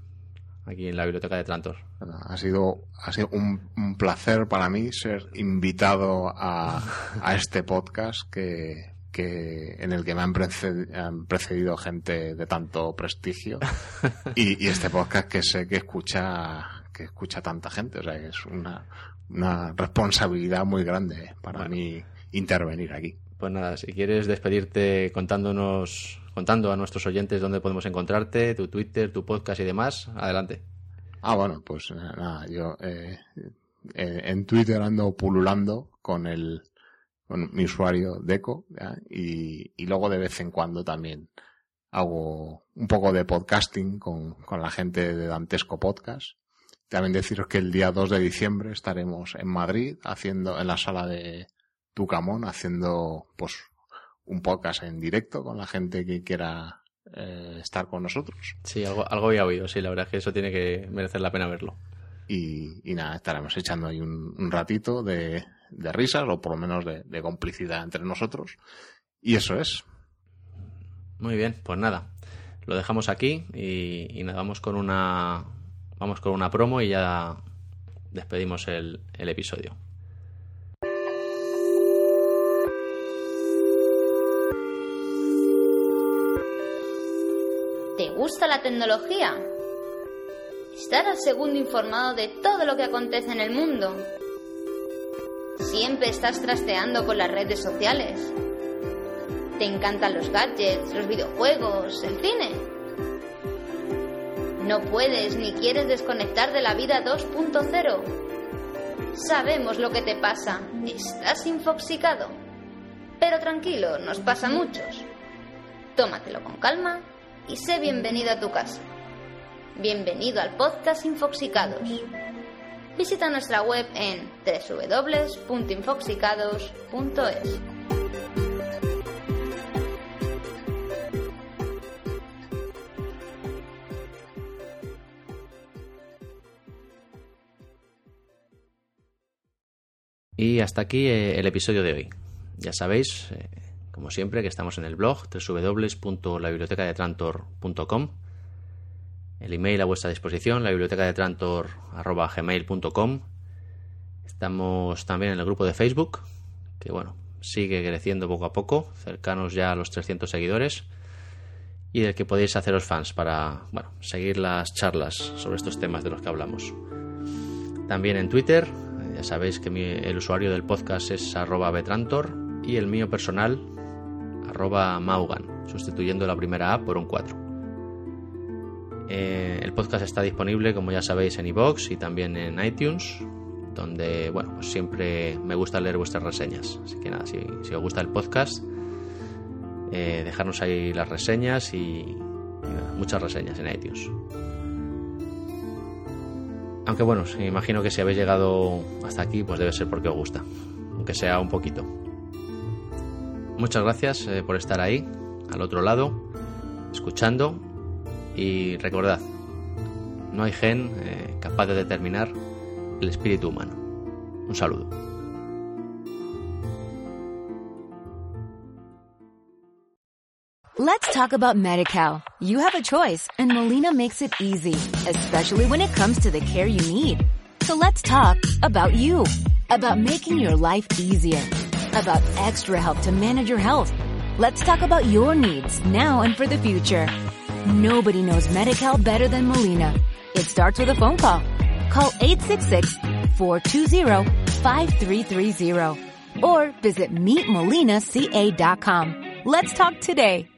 aquí en la biblioteca de Trantor. Ha sido, ha sido un, placer para mí ser invitado a, a este podcast que, que en el que me han precedido, gente de tanto prestigio. Y, y, este podcast que sé que escucha que escucha tanta gente. O sea que es una, una responsabilidad muy grande para mí intervenir aquí. Pues nada si quieres despedirte contándonos contando a nuestros oyentes dónde podemos encontrarte, tu Twitter, tu podcast y demás, adelante. Ah, bueno, pues eh, nada, yo eh, eh, en Twitter ando pululando con el con mi usuario Deco y, y, luego de vez en cuando también hago un poco de podcasting con, con la gente de Dantesco Podcast. También deciros que el día 2 de diciembre estaremos en Madrid haciendo en la sala de Tucamón haciendo pues un podcast en directo con la gente que quiera eh, estar con nosotros. Sí, algo, algo había oído, sí, la verdad es que eso tiene que merecer la pena verlo. Y, y nada, estaremos echando ahí un, un ratito de, de risas o por lo menos de, complicidad entre nosotros. Y eso es. Muy bien, pues nada, lo dejamos aquí y, nos vamos con una vamos con una promo y ya despedimos el, el episodio. ¿Te gusta la tecnología? estar al segundo informado de todo lo que acontece en el mundo ¿Siempre estás trasteando con las redes sociales? ¿Te encantan los gadgets, los videojuegos, el cine? ¿No puedes ni quieres desconectar de la vida 2.0? Sabemos lo que te pasa. Estás infoxicado. Pero tranquilo, nos pasa a muchos. Tómatelo con calma y sé bienvenido a tu casa. Bienvenido al podcast Infoxicados. Visita nuestra web en www.infoxicados.es. Y hasta aquí eh, el episodio de hoy. Ya sabéis, eh, como siempre, que estamos en el blog www.labibliotecadetrantor.com el email a vuestra disposición, la biblioteca de trantor.gmail.com Estamos también en el grupo de Facebook, que bueno, sigue creciendo poco a poco, cercanos ya a los 300 seguidores, y del que podéis haceros fans para bueno, seguir las charlas sobre estos temas de los que hablamos. También en Twitter, ya sabéis que el usuario del podcast es arroba betrantor y el mío personal arroba maugan, sustituyendo la primera A por un 4. Eh, el podcast está disponible, como ya sabéis, en iVoox y también en iTunes, donde, bueno, pues siempre me gusta leer vuestras reseñas. Así que nada, si, os gusta el podcast, eh, dejarnos ahí las reseñas y, muchas reseñas en iTunes. Aunque bueno, imagino que si habéis llegado hasta aquí, pues debe ser porque os gusta, aunque sea un poquito. Muchas gracias eh, por estar ahí, al otro lado, escuchando y recordad, no hay gen eh, capaz de determinar el espíritu humano. Un saludo. Let's talk about MediCal. You have a choice and Molina makes it easy, especially when it comes to the care you need. So let's talk about you, about making your life easier, about extra help to manage your health. Let's talk about your needs now and for the future. Nobody knows Medi-Cal better than Molina. It starts with a phone call. Call 866-420-5330 or visit meetmolinaca.com. Let's talk today.